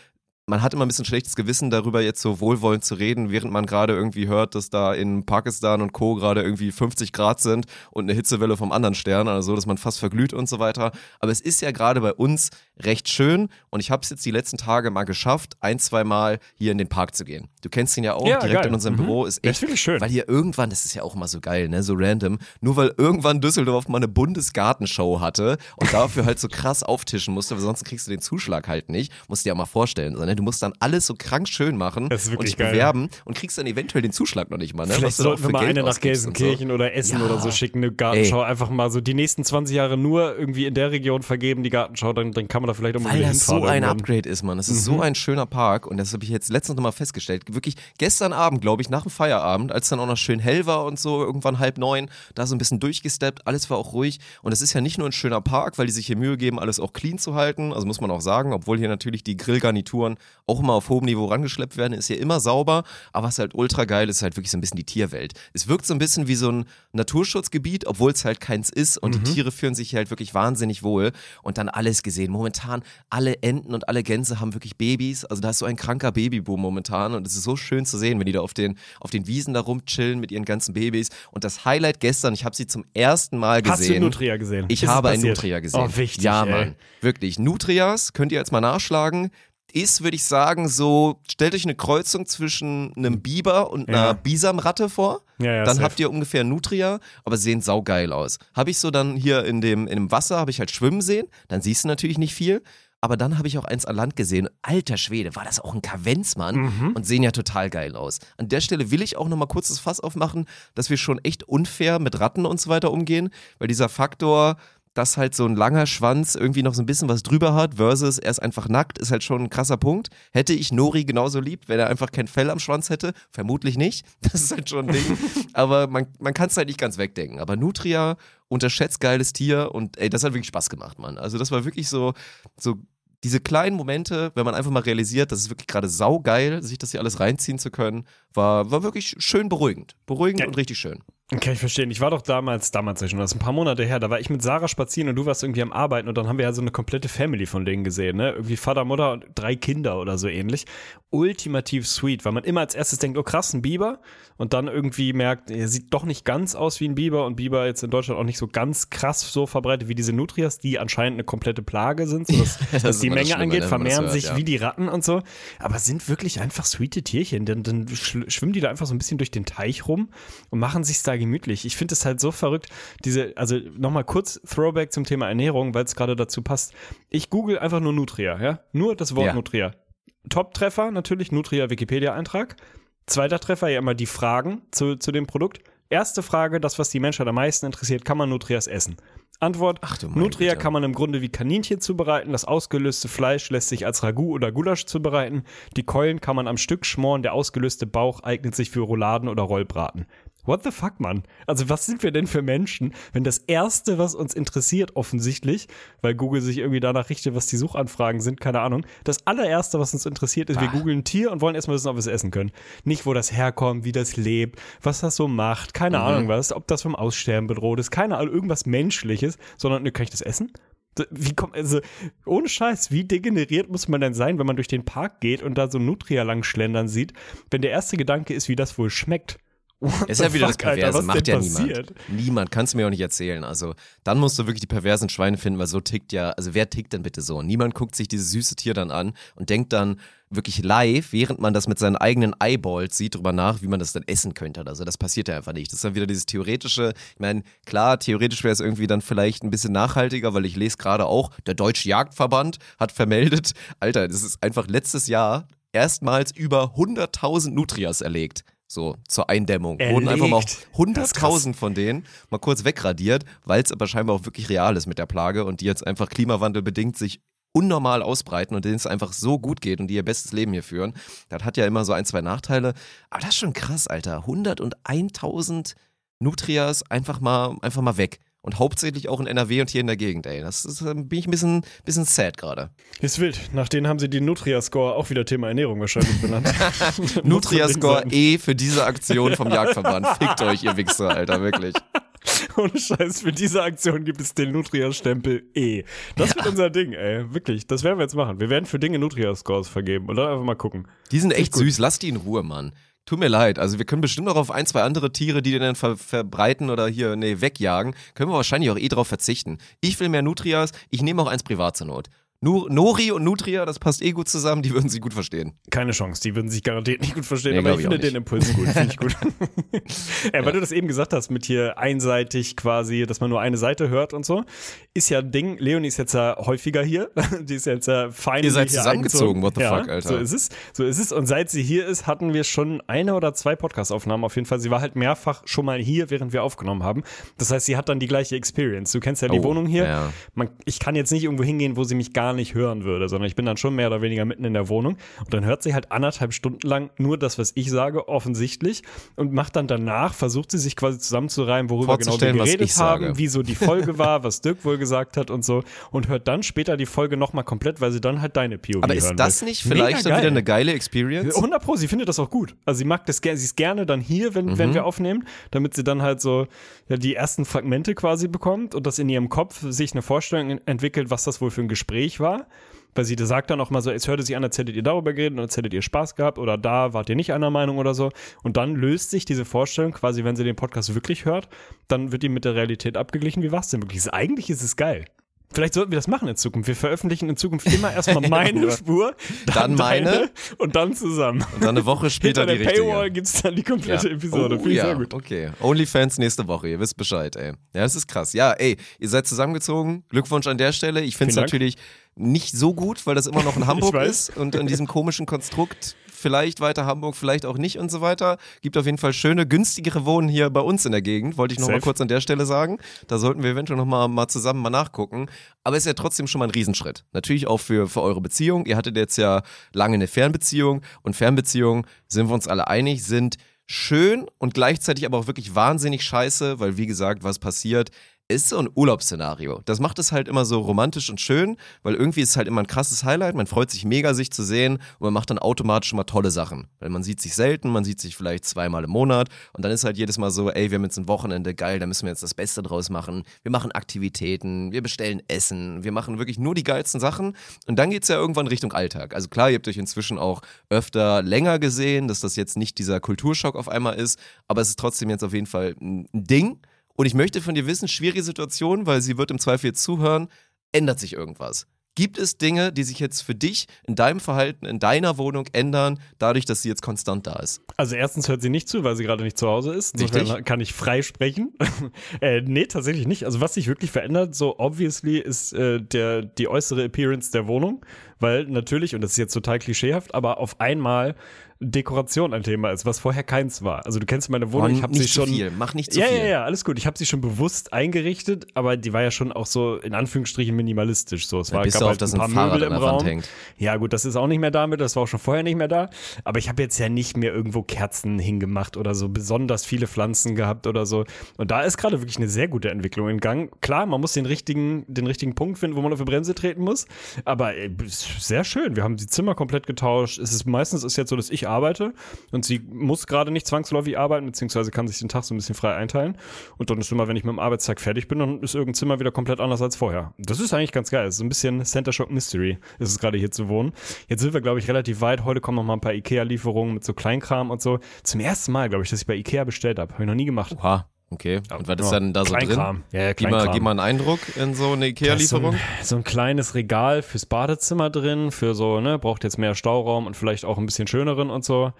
Man hat immer ein bisschen schlechtes Gewissen darüber, jetzt so wohlwollend zu reden, während man gerade irgendwie hört, dass da in Pakistan und Co. gerade irgendwie 50 Grad sind und eine Hitzewelle vom anderen Stern, also dass man fast verglüht und so weiter. Aber es ist ja gerade bei uns recht schön und ich habe es jetzt die letzten Tage mal geschafft, ein, zwei Mal hier in den Park zu gehen. Du kennst ihn ja auch, Ja, direkt geil. in unserem Mhm. Büro, ist echt ist wirklich schön. weil hier irgendwann, das ist ja auch immer so geil, ne, so random, nur weil irgendwann Düsseldorf mal eine Bundesgartenshow hatte und dafür halt so krass auftischen musste, weil sonst kriegst du den Zuschlag halt nicht, musst dir ja mal vorstellen, so, ne? du musst dann alles so krank schön machen Das und dich geil. bewerben und kriegst dann eventuell den Zuschlag noch nicht mal, ne, Vielleicht du auch sollten wir mal Geld eine nach Gelsenkirchen oder Essen Ja. oder so schicken, eine Gartenschau. Einfach mal so die nächsten 20 Jahre nur irgendwie in der Region vergeben, die Gartenschau, dann, dann kann man da vielleicht auch mal Weil das so ein. Upgrade ist, Mann. Das ist so ein schöner Park und das habe ich jetzt letztens nochmal festgestellt. Wirklich gestern Abend, glaube ich, nach dem Feierabend, als dann auch noch schön hell war und so, irgendwann halb neun, da so ein bisschen durchgesteppt, alles war auch ruhig. Und es ist ja nicht nur ein schöner Park, weil die sich hier Mühe geben, alles auch clean zu halten. Also muss man auch sagen, obwohl hier natürlich die Grillgarnituren auch immer auf hohem Niveau rangeschleppt werden, ist hier immer sauber. Aber was halt ultra geil ist, ist halt wirklich so ein bisschen die Tierwelt. Es wirkt so ein bisschen wie so ein Naturschutzgebiet, obwohl es halt keins ist und die Tiere fühlen sich hier halt wirklich wahnsinnig wohl und dann alles gesehen. Momentan alle Enten und alle Gänse haben wirklich Babys, also da ist so ein kranker Babyboom momentan und es ist so schön zu sehen, wenn die da auf den, auf den Wiesen da rumchillen mit ihren ganzen Babys und das Highlight gestern, ich habe sie zum ersten Mal gesehen. Hast du Nutria gesehen? Ich Ist habe ein? Nutria gesehen. Oh, wichtig, Ja, ey. Mann. Wirklich. Nutrias, könnt ihr jetzt mal nachschlagen, ist, würde ich sagen, so, stellt euch eine Kreuzung zwischen einem Biber und einer Ja. Bisamratte vor. Ja, ja, dann safe. habt ihr ungefähr Nutria, aber sehen saugeil aus. Habe ich so dann hier in dem, in dem Wasser, habe ich halt schwimmen sehen, dann siehst du natürlich nicht viel. Aber dann habe ich auch eins an Land gesehen. Alter Schwede, war das auch ein Kavenzmann Mhm. und sehen ja total geil aus. An der Stelle will ich auch nochmal kurz das Fass aufmachen, dass wir schon echt unfair mit Ratten und so weiter umgehen, weil dieser Faktor, dass halt so ein langer Schwanz irgendwie noch so ein bisschen was drüber hat, versus er ist einfach nackt, ist halt schon ein krasser Punkt. Hätte ich Nori genauso lieb, wenn er einfach kein Fell am Schwanz hätte? Vermutlich nicht. Das ist halt schon ein Ding. Aber man, man kann es halt nicht ganz wegdenken. Aber Nutria, unterschätzt geiles Tier und ey, das hat wirklich Spaß gemacht, Mann. Also das war wirklich so, so diese kleinen Momente, wenn man einfach mal realisiert, das ist wirklich gerade saugeil, sich das hier alles reinziehen zu können, war, war wirklich schön beruhigend. Beruhigend Ja. und richtig schön. Kann ich verstehen. Ich war doch damals, damals ja schon, das ist ein paar Monate her, da war ich mit Sarah spazieren und du warst irgendwie am Arbeiten und dann haben wir ja so eine komplette Family von denen gesehen, ne? Irgendwie Vater, Mutter und drei Kinder oder so ähnlich. Ultimativ sweet, weil man immer als erstes denkt, oh krass, ein Biber und dann irgendwie merkt, er sieht doch nicht ganz aus wie ein Biber und Biber jetzt in Deutschland auch nicht so ganz krass so verbreitet wie diese Nutrias, die anscheinend eine komplette Plage sind, so dass, das was die Menge angeht, vermehren hört, sich ja. wie die Ratten und so, aber sind wirklich einfach sweete Tierchen, dann, dann schwimmen die da einfach so ein bisschen durch den Teich rum und machen sich's da gemütlich. Ich finde es halt so verrückt, diese, also nochmal kurz Throwback zum Thema Ernährung, weil es gerade dazu passt. Ich google einfach nur Nutria, ja, nur das Wort Ja. Nutria. Top-Treffer natürlich Nutria Wikipedia-Eintrag. Zweiter Treffer ja immer die Fragen zu, zu dem Produkt. Erste Frage, das, was die Menschheit am meisten interessiert, kann man Nutrias essen? Antwort, Ach Nutria Güte. kann man im Grunde wie Kaninchen zubereiten. Das ausgelöste Fleisch lässt sich als Ragout oder Gulasch zubereiten. Die Keulen kann man am Stück schmoren. Der ausgelöste Bauch eignet sich für Rouladen oder Rollbraten. What the fuck, Mann? Also was sind wir denn für Menschen, wenn das Erste, was uns interessiert, offensichtlich, weil Google sich irgendwie danach richtet, was die Suchanfragen sind, keine Ahnung, das allererste, was uns interessiert, ist, wir googeln ein Tier und wollen erstmal wissen, ob wir es essen können. Nicht, wo das herkommt, wie das lebt, was das so macht, keine Ahnung was, ob das vom Aussterben bedroht ist, keine Ahnung, irgendwas Menschliches, sondern, ne, kann ich das essen? Wie kommt, also, ohne Scheiß, wie degeneriert muss man denn sein, wenn man durch den Park geht und da so Nutria lang schlendern sieht, wenn der erste Gedanke ist, wie das wohl schmeckt? What Ist the ja wieder fuck, das Perverse, Alter, macht ja passiert? niemand. Niemand, kannst du mir auch nicht erzählen. Also, dann musst du wirklich die perversen Schweine finden, weil so tickt ja, also wer tickt denn bitte so? Niemand guckt sich dieses süße Tier dann an und denkt dann wirklich live, während man das mit seinen eigenen Eyeballs sieht, drüber nach, wie man das dann essen könnte oder so. Das passiert ja einfach nicht. Das ist dann wieder dieses theoretische, ich meine, klar, theoretisch wäre es irgendwie dann vielleicht ein bisschen nachhaltiger, weil ich lese gerade auch, der Deutsche Jagdverband hat vermeldet, Alter, das ist einfach letztes Jahr erstmals über 100.000 Nutrias erlegt. So, zur Eindämmung. Wurden einfach mal Erlegt? Das ist 100.000 von denen mal kurz wegradiert, weil es aber scheinbar auch wirklich real ist mit der Plage und die jetzt einfach klimawandelbedingt sich unnormal ausbreiten und denen es einfach so gut geht und die ihr bestes Leben hier führen. Das hat ja immer so ein, zwei Nachteile. Aber das ist schon krass, Alter. 101.000 Nutrias einfach mal, einfach mal weg. Und hauptsächlich auch in NRW und hier in der Gegend, ey. Das ist, äh, bin ich ein bisschen, bisschen sad gerade. Ist wild. Nach denen haben sie die Nutria-Score auch wieder Thema Ernährung wahrscheinlich benannt. Nutria-Score E für diese Aktion vom Jagdverband. Fickt euch, ihr Wichser, Alter, wirklich. Ohne Scheiß, für diese Aktion gibt es den Nutria-Stempel E. Das wird unser Ding, ey. Wirklich. Das werden wir jetzt machen. Wir werden für Dinge Nutria-Scores vergeben. Und dann einfach mal gucken. Die sind echt süß, lass die in Ruhe, Mann. Tut mir leid, also wir können bestimmt noch auf ein, zwei andere Tiere, die die dann ver verbreiten oder hier, nee, wegjagen, können wir wahrscheinlich auch eh drauf verzichten. Ich will mehr Nutrias, ich nehme auch eins privat zur Not. Nu Nori und Nutria, das passt eh gut zusammen, die würden sie gut verstehen. Keine Chance, die würden sich garantiert nicht gut verstehen, Nee, aber ich ich finde den. Impuls gut, finde ich gut. äh, weil du das eben gesagt hast, mit hier einseitig quasi, dass man nur eine Seite hört und so, ist ja ein Ding, Leonie ist jetzt ja häufiger hier, die ist jetzt ja fein. Ihr seid zusammengezogen, what the ja, fuck, Alter. So ist es, so ist es und seit sie hier ist, hatten wir schon eine oder zwei Podcast-Aufnahmen auf jeden Fall. Sie war halt mehrfach schon mal hier, während wir aufgenommen haben. Das heißt, sie hat dann die gleiche Experience. Du kennst ja die Oh, Wohnung hier. ja. Man, ich kann jetzt nicht irgendwo hingehen, wo sie mich gar nicht hören würde, sondern ich bin dann schon mehr oder weniger mitten in der Wohnung und dann hört sie halt anderthalb Stunden lang nur das, was ich sage, offensichtlich und macht dann danach, versucht sie sich quasi zusammenzureimen, worüber genau wir geredet haben, wie so die Folge war, was Dirk wohl gesagt hat und so und hört dann später die Folge nochmal komplett, weil sie dann halt deine POV Aber ist das will. nicht vielleicht dann wieder eine geile Experience? 100 Pro, sie findet das auch gut. Also sie mag das gerne, sie ist gerne dann hier, wenn, Mhm. wenn wir aufnehmen, damit sie dann halt so ja, die ersten Fragmente quasi bekommt und das in ihrem Kopf sich eine Vorstellung en- entwickelt, was das wohl für ein Gespräch war. Weil sie sagt dann auch mal so, es hörte sich an, als hättet ihr darüber geredet und als hättet ihr Spaß gehabt oder da wart ihr nicht einer Meinung oder so. Und dann löst sich diese Vorstellung quasi, wenn sie den Podcast wirklich hört, dann wird die mit der Realität abgeglichen. Wie war es denn wirklich? Eigentlich ist es geil. Vielleicht sollten wir das machen in Zukunft. Wir veröffentlichen in Zukunft immer erstmal meine Spur, Dann meine. deine und dann zusammen. Und dann eine Woche später Hinter die der richtige. Paywall gibt's dann die komplette Ja. Episode. Oh, Finde ich ja, sehr gut. okay. Onlyfans nächste Woche, ihr wisst Bescheid, ey. Ja, das ist krass. Ja, ey, ihr seid zusammengezogen. Glückwunsch an der Stelle. Ich finde es natürlich nicht so gut, weil das immer noch in Hamburg ist und in diesem komischen Konstrukt vielleicht weiter Hamburg, vielleicht auch nicht und so weiter. Gibt auf jeden Fall schöne, günstigere Wohnen hier bei uns in der Gegend, wollte ich noch mal Safe. kurz an der Stelle sagen. Da sollten wir eventuell noch mal, mal zusammen mal nachgucken. Aber ist ja trotzdem schon mal ein Riesenschritt. Natürlich auch für, für eure Beziehung. Ihr hattet jetzt ja lange eine Fernbeziehung und Fernbeziehungen, sind wir uns alle einig, sind schön und gleichzeitig aber auch wirklich wahnsinnig scheiße, weil wie gesagt, was passiert, ist so ein Urlaubsszenario. Das macht es halt immer so romantisch und schön, weil irgendwie ist es halt immer ein krasses Highlight. Man freut sich mega, sich zu sehen und man macht dann automatisch immer tolle Sachen. Weil man sieht sich selten, man sieht sich vielleicht zweimal im Monat und dann ist halt jedes Mal so, ey, wir haben jetzt ein Wochenende, geil, da müssen wir jetzt das Beste draus machen. Wir machen Aktivitäten, wir bestellen Essen, wir machen wirklich nur die geilsten Sachen und dann geht's ja irgendwann Richtung Alltag. Also klar, ihr habt euch inzwischen auch öfter länger gesehen, dass das jetzt nicht dieser Kulturschock auf einmal ist, aber es ist trotzdem jetzt auf jeden Fall ein Ding. Und ich möchte von dir wissen, schwierige Situation, weil sie wird im Zweifel jetzt zuhören, ändert sich irgendwas? Gibt es Dinge, die sich jetzt für dich in deinem Verhalten, in deiner Wohnung ändern, dadurch, dass sie jetzt konstant da ist? Also erstens hört sie nicht zu, weil sie gerade nicht zu Hause ist. Insofern kann ich frei sprechen. äh, nee, tatsächlich nicht. Also was sich wirklich verändert, so obviously, ist äh, der, die äußere Appearance der Wohnung. Weil natürlich, und das ist jetzt total klischeehaft, aber auf einmal Dekoration ein Thema ist, was vorher keins war. Also du kennst meine Wohnung, ich habe sie schon... viel, mach nicht zu ja, viel. ja, ja, alles gut. Ich habe sie schon bewusst eingerichtet, aber die war ja schon auch so in Anführungsstrichen minimalistisch. So, es war gab auf halt ein ein paar Fahrrad Möbel im Raum. hängt. Ja, gut, das ist auch nicht mehr damit, das war auch schon vorher nicht mehr da. Aber ich habe jetzt ja nicht mehr irgendwo Kerzen hingemacht oder so besonders viele Pflanzen gehabt oder so. Und da ist gerade wirklich eine sehr gute Entwicklung in Gang. Klar, man muss den richtigen, den richtigen Punkt finden, wo man auf die Bremse treten muss. Aber äh, ist sehr schön. Wir haben die Zimmer komplett getauscht. Es ist meistens ist jetzt so, dass ich arbeite und sie muss gerade nicht zwangsläufig arbeiten, beziehungsweise kann sich den Tag so ein bisschen frei einteilen. Und dann ist immer, wenn ich mit dem Arbeitstag fertig bin, dann ist irgendein Zimmer wieder komplett anders als vorher. Das ist eigentlich ganz geil. So ein bisschen Center Shock Mystery ist es gerade hier zu wohnen. Jetzt sind wir, glaube ich, relativ weit. Heute kommen noch mal ein paar Ikea-Lieferungen mit so Kleinkram und so. Zum ersten Mal, glaube ich, dass ich bei Ikea bestellt habe. Habe ich noch nie gemacht. Oha, okay. Und was ist Ja, dann da so drin? Kleinkram. Ja, ja, Gib mal, gib mal einen Eindruck in so eine so Ikea-Lieferung. ein, so ein kleines Regal fürs Badezimmer drin, für so, ne, braucht jetzt mehr Stauraum und vielleicht auch ein bisschen schöneren und so.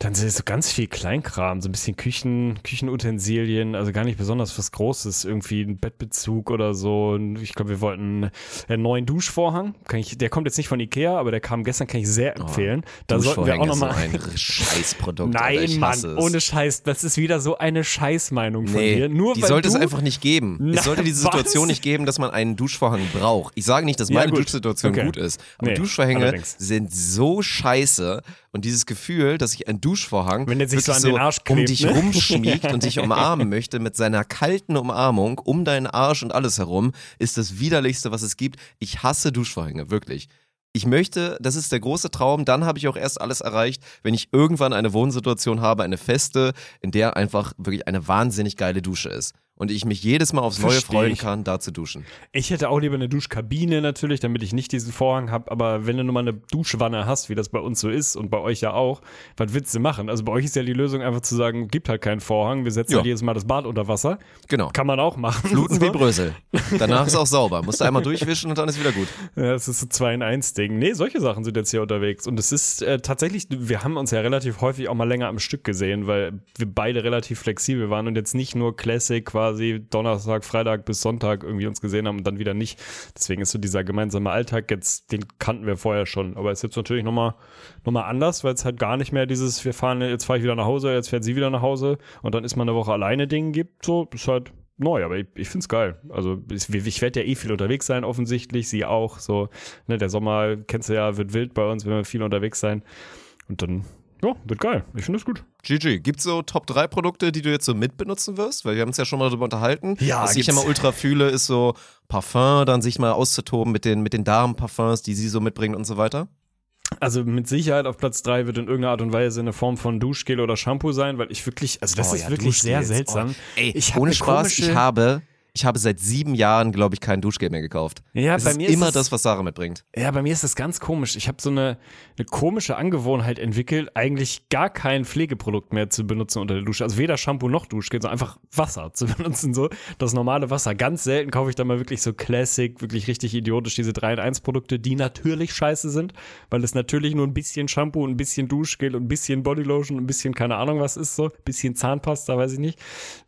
Dann sind so ganz viel Kleinkram, so ein bisschen Küchen, Küchenutensilien, also gar nicht besonders was Großes, irgendwie ein Bettbezug oder so. Ich glaube, wir wollten einen neuen Duschvorhang. Kann ich, der kommt jetzt nicht von Ikea, aber der kam gestern, kann ich sehr empfehlen. da sollten wir auch nochmal. so ein Scheißprodukt. Nein, Mann, es. ohne Scheiß. Das ist wieder so eine Scheißmeinung von Nee, dir. Nur die weil sollte du, es einfach nicht geben. Na, es sollte diese was? Situation nicht geben, dass man einen Duschvorhang braucht. Ich sage nicht, dass Ja, meine gut. Duschsituation Okay. gut ist, aber Nee, Duschvorhänge allerdings. sind so scheiße und dieses Gefühl, dass ich einen Duschvorhang Wenn der sich so an den Arsch um klebt, dich ne? rumschmiegt und dich umarmen möchte mit seiner kalten Umarmung um deinen Arsch und alles herum, ist das widerlichste, was es gibt. Ich hasse Duschvorhänge, wirklich. Ich möchte, das ist der große Traum, dann habe ich auch erst alles erreicht, wenn ich irgendwann eine Wohnsituation habe, eine feste, in der einfach wirklich eine wahnsinnig geile Dusche ist. Und ich mich jedes Mal aufs Neue Versteh freuen ich. kann, da zu duschen. Ich hätte auch lieber eine Duschkabine natürlich, damit ich nicht diesen Vorhang habe. Aber wenn du nun mal eine Duschwanne hast, wie das bei uns so ist und bei euch ja auch, was willst du machen? Also bei euch ist ja die Lösung einfach zu sagen, gibt halt keinen Vorhang, wir setzen Ja. halt jedes Mal das Bad unter Wasser. Genau. Kann man auch machen. Fluten wie Brösel. Danach ist auch sauber. Musst du einmal durchwischen und dann ist wieder gut. Ja, das ist so 2 in 1 Ding. Nee, solche Sachen sind jetzt hier unterwegs. Und es ist äh, tatsächlich, wir haben uns ja relativ häufig auch mal länger am Stück gesehen, weil wir beide relativ flexibel waren und jetzt nicht nur Classic quasi Donnerstag, Freitag bis Sonntag irgendwie uns gesehen haben und dann wieder nicht. Deswegen ist so dieser gemeinsame Alltag jetzt, den kannten wir vorher schon. Aber ist jetzt natürlich nochmal noch mal anders, weil es halt gar nicht mehr dieses, wir fahren, jetzt fahre ich wieder nach Hause, jetzt fährt sie wieder nach Hause und dann ist man eine Woche alleine Ding gibt. So, ist halt neu, aber ich, ich find's geil. Also ich, ich werde ja eh viel unterwegs sein, offensichtlich, sie auch. So, ne, der Sommer, kennst du ja, wird wild bei uns, wenn wir viel unterwegs sein. Und dann, ja, wird geil. Ich finde es gut. GG, gibt's so Top 3 Produkte, die du jetzt so mitbenutzen wirst? Weil wir haben uns ja schon mal darüber unterhalten. Ja, Was ich gibt's. immer ultra fühle, ist so Parfum, dann sich mal auszutoben mit den, mit den Damenparfums, die sie so mitbringen und so weiter. Also mit Sicherheit auf Platz drei wird in irgendeiner Art und Weise eine Form von Duschgel oder Shampoo sein, weil ich wirklich, also das Oh ist ja, wirklich sehr Duschgels. seltsam. Oh, ey, Ich ohne Spaß, komische- ich habe, ich habe seit sieben Jahren, glaube ich, kein Duschgel mehr gekauft. Ja, es bei ist mir ist immer es- das, was Sarah mitbringt. Ja, bei mir ist das ganz komisch. Ich habe so eine, eine komische Angewohnheit entwickelt, eigentlich gar kein Pflegeprodukt mehr zu benutzen unter der Dusche. Also weder Shampoo noch Duschgel, sondern einfach Wasser zu benutzen. So das normale Wasser. Ganz selten kaufe ich da mal wirklich so Classic, wirklich richtig idiotisch diese 3 in 1 Produkte, die natürlich scheiße sind, weil es natürlich nur ein bisschen Shampoo, ein bisschen Duschgel und ein bisschen Bodylotion, ein bisschen keine Ahnung was ist so, ein bisschen Zahnpasta, weiß ich nicht.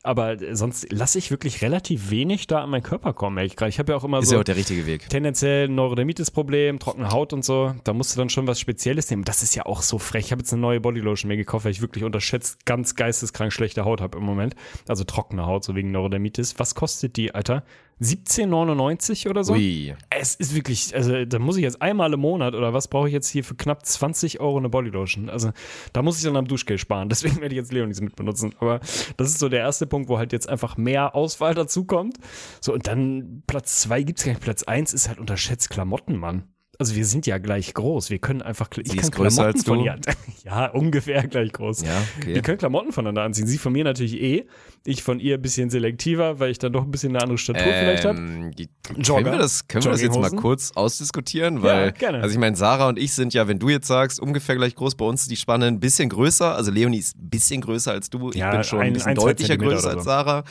Aber äh, sonst lasse ich wirklich relativ wenig da an meinen Körper kommen. Ich, gerade. ich habe ja auch immer Ist so ja auch der richtige Weg. tendenziell ein Neurodermitis-Problem, trockene Haut und so. Da musst du dann schon was Spezielles nehmen. Das ist ja auch so frech. Ich habe jetzt eine neue Bodylotion mir gekauft, weil ich wirklich unterschätzt ganz geisteskrank schlechte Haut habe im Moment. Also trockene Haut, so wegen Neurodermitis. Was kostet die, Alter? 17,99 oder so? Ui. Es ist wirklich, also da muss ich jetzt einmal im Monat oder was brauche ich jetzt hier für knapp 20 Euro eine Bodylotion? Also da muss ich dann am Duschgel sparen. Deswegen werde ich jetzt Leonis mit benutzen. Aber das ist so der erste Punkt, wo halt jetzt einfach mehr Auswahl dazu kommt. So, und dann Platz zwei gibt's gar nicht. Platz eins ist halt unterschätzt Klamotten, Mann. Also wir sind ja gleich groß. Wir können einfach, ich Sie kann ist größer Klamotten als du? von ihr. Ja, ungefähr gleich groß. Ja, okay. Wir können Klamotten voneinander anziehen. Sie von mir natürlich eh. Ich von ihr ein bisschen selektiver, weil ich dann doch ein bisschen eine andere Statur vielleicht habe. Ähm, die- Jogger. Können wir das, können wir das jetzt mal kurz ausdiskutieren? Weil, gerne. also ich meine, Sarah und ich sind ja, wenn du jetzt sagst, ungefähr gleich groß, bei uns ist die Spanne ein bisschen größer. Also Leonie ist ein bisschen größer als du. Ich Ja, bin schon ein ein- bisschen ein, deutlicher größer oder als so. Sarah.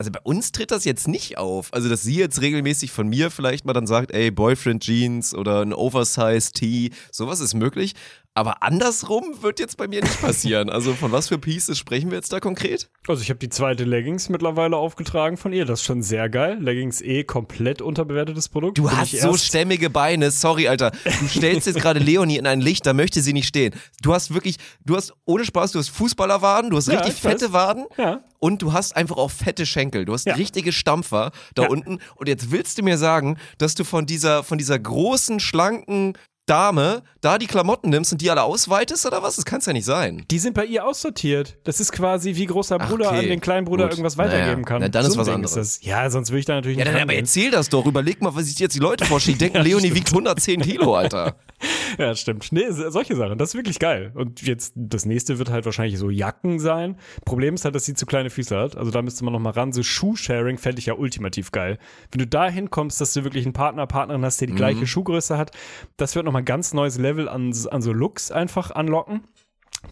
Also bei uns tritt das jetzt nicht auf. Also, dass sie jetzt regelmäßig von mir vielleicht mal dann sagt, ey, Boyfriend Jeans oder ein Oversize Tee, sowas ist möglich. Aber andersrum wird jetzt bei mir nicht passieren. Also von was für Pieces sprechen wir jetzt da konkret? Also ich habe die zweite Leggings mittlerweile aufgetragen von ihr. Das ist schon sehr geil. Leggings eh komplett unterbewertetes Produkt. Du Bin hast so stämmige Beine, sorry, Alter. Du stellst jetzt gerade Leonie in ein Licht, da möchte sie nicht stehen. Du hast wirklich, du hast ohne Spaß, du hast Fußballerwaden, du hast Ja, richtig ich weiß. fette Waden Ja. und du hast einfach auch fette Schenkel. Du hast Ja. richtige Stampfer da unten. Und jetzt willst du mir sagen, dass du von dieser, von dieser großen, schlanken Dame da die Klamotten nimmst und die alle ausweitest oder was? Das kann es ja nicht sein. Die sind bei ihr aussortiert. Das ist quasi wie großer Bruder okay. an den kleinen Bruder Gut. irgendwas Naja. weitergeben kann. Na, dann ist ein was Ding anderes. das. Ja, sonst würde ich da natürlich Ja, nicht dann aber erzähl das doch. Überleg mal, was sich jetzt die Leute vorstellen. Die denken, Ja, Leonie stimmt. wiegt 110 Kilo, Alter. Ja, stimmt. Nee, so- solche Sachen, das ist wirklich geil. Und jetzt, das nächste wird halt wahrscheinlich so Jacken sein. Problem ist halt, dass sie zu kleine Füße hat. Also da müsste man noch mal ran. So Schuh-Sharing fände ich ja ultimativ geil. Wenn du da hinkommst, dass du wirklich einen Partner, Partnerin hast, der die gleiche Schuhgröße hat, das wird noch mal ein ganz neues Level an, an so Looks einfach anlocken.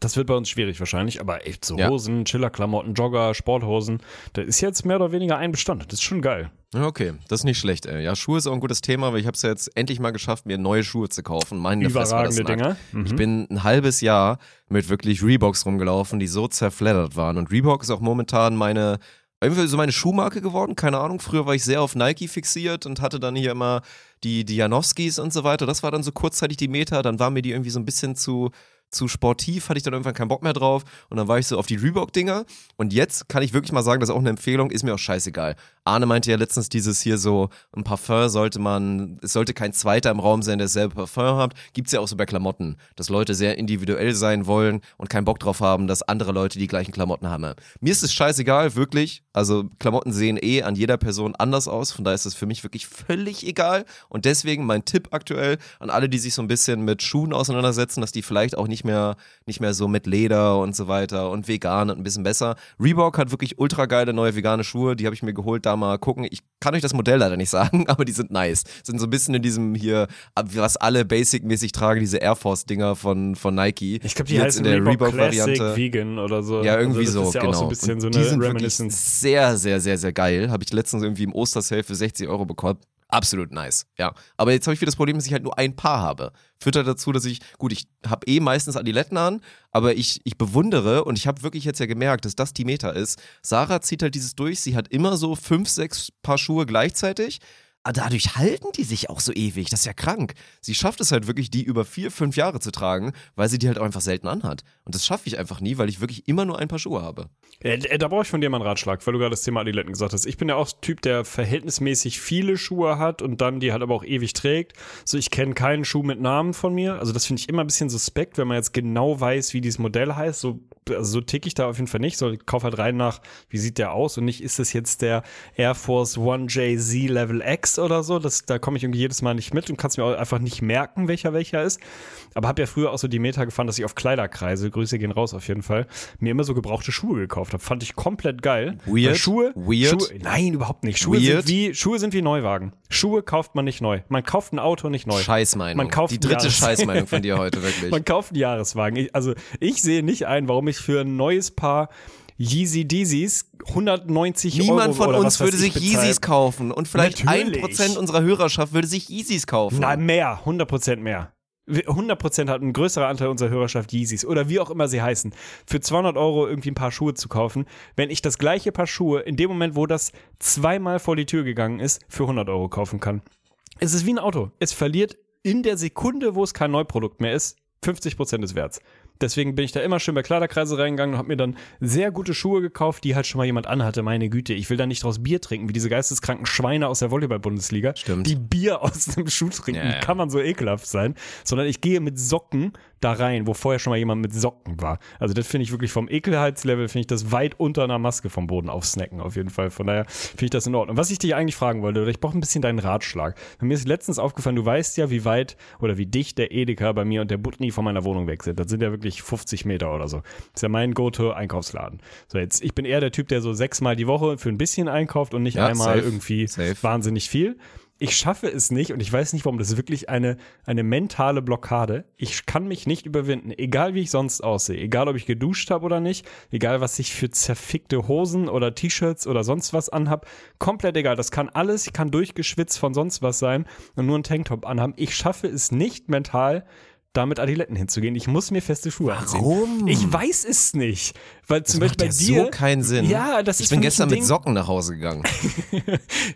Das wird bei uns schwierig wahrscheinlich, aber echt so Ja. Hosen, Chillerklamotten, Jogger, Sporthosen, das ist jetzt mehr oder weniger ein Bestand. Das ist schon geil. Okay, das ist nicht schlecht, ey. Ja, Schuhe ist auch ein gutes Thema, weil ich habe es ja jetzt endlich mal geschafft, mir neue Schuhe zu kaufen. Meine Überragende. Dinger. Mhm. Ich bin ein halbes Jahr mit wirklich Reeboks rumgelaufen, die so zerfleddert waren. Und Reebok ist auch momentan meine, irgendwie so meine Schuhmarke geworden. Keine Ahnung. Früher war ich sehr auf Nike fixiert und hatte dann hier immer die, die Janowskis und so weiter. Das war dann so kurzzeitig die Meta. Dann war mir die irgendwie so ein bisschen zu, zu sportiv, hatte ich dann irgendwann keinen Bock mehr drauf. Und dann war ich so auf die Reebok-Dinger. Und jetzt kann ich wirklich mal sagen, das ist auch eine Empfehlung, ist mir auch scheißegal. Arne meinte ja letztens dieses hier so, ein Parfum sollte man, es sollte kein zweiter im Raum sein, der dasselbe Parfum hat. Gibt's ja auch so bei Klamotten, dass Leute sehr individuell sein wollen und keinen Bock drauf haben, dass andere Leute die gleichen Klamotten haben. Mir ist es scheißegal, wirklich. Also Klamotten sehen eh an jeder Person anders aus, von daher ist es für mich wirklich völlig egal. Und deswegen mein Tipp aktuell an alle, die sich so ein bisschen mit Schuhen auseinandersetzen, dass die vielleicht auch nicht mehr, nicht mehr so mit Leder und so weiter und vegan und ein bisschen besser. Reebok hat wirklich ultra geile neue vegane Schuhe, die habe ich mir geholt, da mal gucken. Ich kann euch das Modell leider nicht sagen, aber die sind nice. Sind so ein bisschen in diesem hier, was alle basic-mäßig tragen, diese Air Force-Dinger von, von Nike. Ich glaube, die jetzt heißen in der Reebok Reebok-Variante. Classic Vegan oder so. Ja, irgendwie also so, ja genau. so ein bisschen so die sind wirklich sehr, sehr, sehr, sehr geil. Habe ich letztens irgendwie im Ostersale für 60 Euro bekommen. Absolut nice, ja. Aber jetzt habe ich wieder das Problem, dass ich halt nur ein Paar habe. Führt halt dazu, dass ich, gut, ich habe eh meistens Adiletten an, aber ich, ich bewundere und ich habe wirklich jetzt ja gemerkt, dass das die Meta ist. Sarah zieht halt dieses durch, sie hat immer so fünf, sechs Paar Schuhe gleichzeitig. Aber dadurch halten die sich auch so ewig. Das ist ja krank. Sie schafft es halt wirklich, die über vier, fünf Jahre zu tragen, weil sie die halt auch einfach selten anhat. Und das schaffe ich einfach nie, weil ich wirklich immer nur ein paar Schuhe habe. Äh, äh, da brauche ich von dir mal einen Ratschlag, weil du gerade das Thema Adiletten gesagt hast. Ich bin ja auch Typ, der verhältnismäßig viele Schuhe hat und dann die halt aber auch ewig trägt. So, ich kenne keinen Schuh mit Namen von mir. Also das finde ich immer ein bisschen suspekt, wenn man jetzt genau weiß, wie dieses Modell heißt. So, also so tick ich da auf jeden Fall nicht. So, ich kauf halt rein nach, wie sieht der aus und nicht, ist das jetzt der Air Force One JZ Level X oder so. Das, da komme ich irgendwie jedes Mal nicht mit und kann es mir auch einfach nicht merken, welcher welcher ist. Aber habe ja früher auch so die Meta gefahren, dass ich auf Kleiderkreise, Grüße gehen raus auf jeden Fall, mir immer so gebrauchte Schuhe gekauft habe. Fand ich komplett geil. Weird? Schuhe, Weird? Schuhe, nein, überhaupt nicht. Schuhe Weird? sind wie Schuhe sind wie Neuwagen. Schuhe kauft man nicht neu. Man kauft ein Auto nicht neu. Scheißmeinung. Man kauft die ein dritte Scheißmeinung von dir heute, wirklich. Man kauft einen Jahreswagen. Ich, also ich sehe nicht ein, warum ich für ein neues Paar Yeezy Deezys 190 Euro Niemand von oder uns würde sich. Yeezys kaufen. Und vielleicht Natürlich. 1% unserer Hörerschaft würde sich Yeezys kaufen. Na, mehr, 100% mehr. 100% hat ein größerer Anteil unserer Hörerschaft Yeezys oder wie auch immer sie heißen, für 200 Euro irgendwie ein paar Schuhe zu kaufen, wenn ich das gleiche Paar Schuhe in dem Moment, wo das zweimal vor die Tür gegangen ist, für 100 Euro kaufen kann. Es ist wie ein Auto. Es verliert in der Sekunde, wo es kein Neuprodukt mehr ist, 50% des Werts. Deswegen bin ich da immer schön bei Kleiderkreise reingegangen und habe mir dann sehr gute Schuhe gekauft, die halt schon mal jemand anhatte. Meine Güte, ich will da nicht draus Bier trinken, wie diese geisteskranken Schweine aus der Volleyball-Bundesliga, Stimmt. die Bier aus dem Schuh trinken. Ja, ja. Kann man so ekelhaft sein. Sondern ich gehe mit Socken da rein, wo vorher schon mal jemand mit Socken war. Also das finde ich wirklich vom Ekelheitslevel, finde ich das weit unter einer Maske vom Boden aufsnacken auf jeden Fall. Von daher finde ich das in Ordnung. Was ich dich eigentlich fragen wollte, oder ich brauche ein bisschen deinen Ratschlag. Mir ist letztens aufgefallen, du weißt ja, wie weit oder wie dicht der Edeka bei mir und der Butni von meiner Wohnung weg sind. Das sind ja wirklich 50 Meter oder so. Das ist ja mein Go-To-Einkaufsladen. So jetzt, ich bin eher der Typ, der so sechsmal die Woche für ein bisschen einkauft und nicht Ja, einmal safe, irgendwie safe. wahnsinnig viel. Ich schaffe es nicht und ich weiß nicht warum. Das ist wirklich eine, eine mentale Blockade. Ich kann mich nicht überwinden, egal wie ich sonst aussehe, egal ob ich geduscht habe oder nicht, egal was ich für zerfickte Hosen oder T-Shirts oder sonst was anhab. Komplett egal. Das kann alles, ich kann durchgeschwitzt von sonst was sein und nur einen Tanktop anhaben. Ich schaffe es nicht mental, da mit Adiletten hinzugehen. Ich muss mir feste Schuhe anziehen. Warum? Ich weiß es nicht. Weil zum das Beispiel bei dir. so keinen Sinn. Ja, das ich ist bin für mich gestern mit. Socken nach Hause gegangen.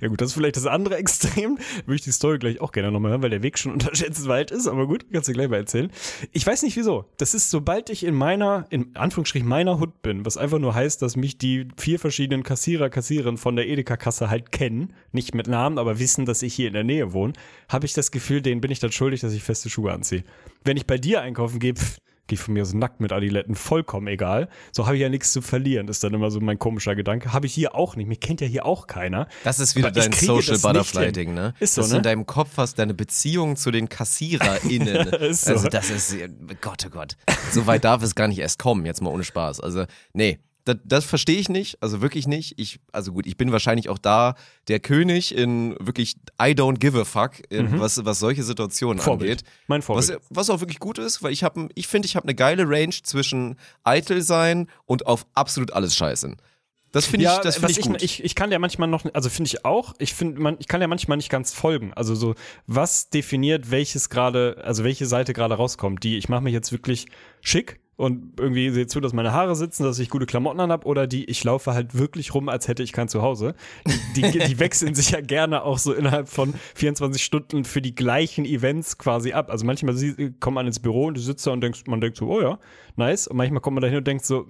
Ja gut, das ist vielleicht das andere Extrem. Würde ich die Story gleich auch gerne nochmal hören, weil der Weg schon unterschätzt weit ist. Aber gut, kannst du gleich mal erzählen. Ich weiß nicht wieso. Das ist, sobald ich in meiner, in Anführungsstrichen meiner Hut bin, was einfach nur heißt, dass mich die vier verschiedenen Kassierer, Kassiererinnen von der Edeka-Kasse halt kennen, nicht mit Namen, aber wissen, dass ich hier in der Nähe wohne, habe ich das Gefühl, denen bin ich dann schuldig, dass ich feste Schuhe anziehe. Wenn ich bei dir einkaufen gehe, pff, Geh von mir aus nackt mit Adiletten, vollkommen egal. So habe ich ja nichts zu verlieren, ist dann immer so mein komischer Gedanke. Habe ich hier auch nicht. Mich kennt ja hier auch keiner. Das ist wieder ich dein Social Butterfly-Ding, ne? Ist so, Dass du ne? in deinem Kopf hast, deine Beziehung zu den KassiererInnen. Ist so. Also das ist, Gott, oh Gott. So weit darf es gar nicht erst kommen, jetzt mal ohne Spaß. Also, nee. Das, das verstehe ich nicht, also wirklich nicht. Ich, also gut, ich bin wahrscheinlich auch da der König in wirklich I don't give a fuck, in, was, was solche Situationen Mhm. Vorbild. angeht. Mein Vorbild. Was, was auch wirklich gut ist, weil ich habe, ich finde, ich habe eine geile Range zwischen eitel sein und auf absolut alles scheißen. Das finde ich, das finde ich gut. Ich, ich kann ja manchmal noch, also finde ich auch, ich finde, man, ich kann ja manchmal nicht ganz folgen. Also so, was definiert welches gerade, also welche Seite gerade rauskommt? Die, ich mache mich jetzt wirklich schick und irgendwie sehe zu, dass meine Haare sitzen, dass ich gute Klamotten an habe oder die, ich laufe halt wirklich rum, als hätte ich kein Zuhause. Die, die, die wechseln sich ja gerne auch so innerhalb von 24 Stunden für die gleichen Events quasi ab. Also manchmal sie, kommt man ins Büro und du sitzt da und denkst, man denkt so, oh ja, nice. Und manchmal kommt man dahin und denkt so,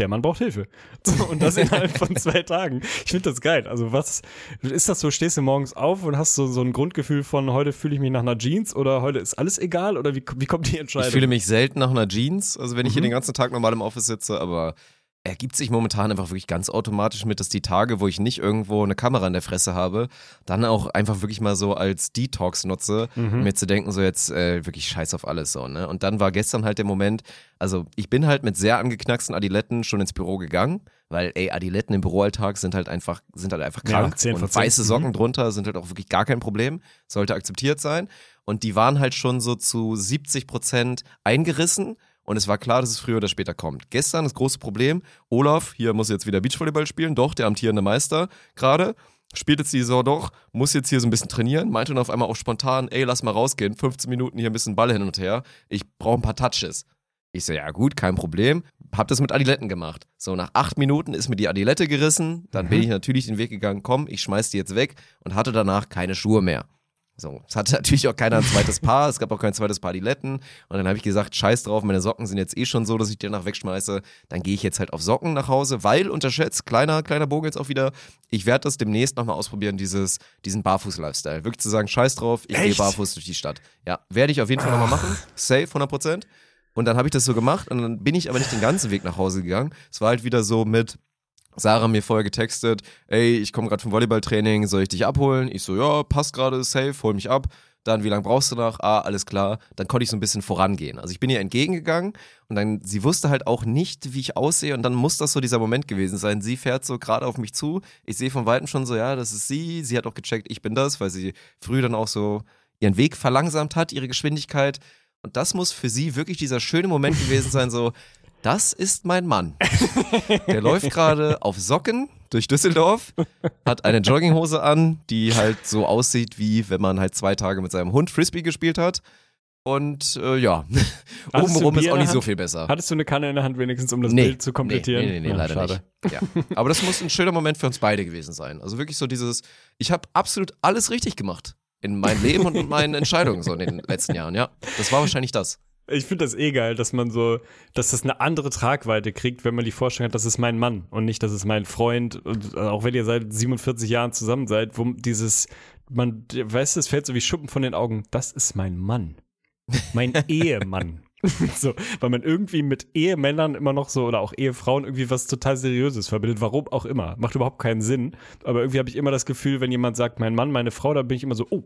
der Mann braucht Hilfe. So, und das innerhalb von zwei Tagen. Ich finde das geil. Also was ist das so? Stehst du morgens auf und hast so, so ein Grundgefühl von heute fühle ich mich nach einer Jeans oder heute ist alles egal oder wie, wie kommt die Entscheidung? Ich fühle mich selten nach einer Jeans, also wenn ich Mhm. hier den ganzen Tag normal im Office sitze, aber ergibt sich momentan einfach wirklich ganz automatisch mit, dass die Tage, wo ich nicht irgendwo eine Kamera in der Fresse habe, dann auch einfach wirklich mal so als Detox nutze, Mhm. um mir zu denken, so jetzt äh, wirklich scheiß auf alles so, ne? Und dann war gestern halt der Moment, also ich bin halt mit sehr angeknacksten Adiletten schon ins Büro gegangen, weil ey, Adiletten im Büroalltag sind halt einfach, sind halt einfach Ja, krank 10 von und 10. weiße Socken drunter sind halt auch wirklich gar kein Problem, sollte akzeptiert sein. Und die waren halt schon so zu 70 Prozent eingerissen. Und es war klar, dass es früher oder später kommt. Gestern das große Problem, Olaf, hier muss jetzt wieder Beachvolleyball spielen, doch, der amtierende Meister gerade, spielt jetzt die Saison doch, muss jetzt hier so ein bisschen trainieren, meinte dann auf einmal auch spontan, ey, lass mal rausgehen, 15 Minuten hier ein bisschen Ball hin und her, ich brauche ein paar Touches. Ich so, ja gut, kein Problem. Hab das mit Adiletten gemacht. So, nach acht Minuten ist mir die Adilette gerissen. Dann bin ich natürlich den Weg gegangen, komm, ich schmeiß die jetzt weg und hatte danach keine Schuhe mehr. So, es hatte natürlich auch keiner ein zweites Paar, es gab auch kein zweites Paar Adiletten. Und dann habe ich gesagt, scheiß drauf, meine Socken sind jetzt eh schon so, dass ich die danach wegschmeiße. Dann gehe ich jetzt halt auf Socken nach Hause, weil, unterschätzt, kleiner, kleiner Bogen jetzt auch wieder, ich werde das demnächst nochmal ausprobieren, dieses, diesen Barfuß-Lifestyle. Wirklich zu sagen, scheiß drauf, ich gehe barfuß durch die Stadt. Ja, werde ich auf jeden Fall nochmal machen. Safe, 100 Prozent. Und dann habe ich das so gemacht und dann bin ich aber nicht den ganzen Weg nach Hause gegangen. Es war halt wieder so mit, Sarah mir vorher getextet, ey, ich komme gerade vom Volleyballtraining, soll ich dich abholen? Ich so, ja, passt gerade, safe, hol mich ab. Dann, wie lange brauchst du noch? Ah, alles klar. Dann konnte ich so ein bisschen vorangehen. Also ich bin ihr entgegengegangen und dann, sie wusste halt auch nicht, wie ich aussehe und dann muss das so dieser Moment gewesen sein. Sie fährt so gerade auf mich zu. Ich sehe von Weitem schon so, ja, das ist sie. Sie hat auch gecheckt, ich bin das, weil sie früh dann auch so ihren Weg verlangsamt hat, ihre Geschwindigkeit. Und das muss für sie wirklich dieser schöne Moment gewesen sein, so, das ist mein Mann. Der läuft gerade auf Socken durch Düsseldorf, hat eine Jogginghose an, die halt so aussieht, wie wenn man halt zwei Tage mit seinem Hund Frisbee gespielt hat. Und äh, ja, Hattest obenrum ist auch nicht so viel besser. Hattest du eine Kanne in der Hand wenigstens, um das Nee, Bild zu komplettieren? Nee, nee, nee, Ja, leider schade. nicht. Ja. Aber das muss ein schöner Moment für uns beide gewesen sein. Also wirklich so dieses, ich habe absolut alles richtig gemacht in meinem Leben und in meinen Entscheidungen so in den letzten Jahren, ja. Das war wahrscheinlich das. Ich finde das eh geil, dass man so, dass das eine andere Tragweite kriegt, wenn man die Vorstellung hat, das ist mein Mann und nicht, das ist mein Freund. Und auch wenn ihr seit 47 Jahren zusammen seid, wo dieses, man, weißt du, es fällt so wie Schuppen von den Augen, das ist mein Mann. Mein Ehemann. so, weil man irgendwie mit Ehemännern immer noch so oder auch Ehefrauen irgendwie was total Seriöses verbindet. Warum auch immer. Macht überhaupt keinen Sinn. Aber irgendwie habe ich immer das Gefühl, wenn jemand sagt, mein Mann, meine Frau, da bin ich immer so, oh,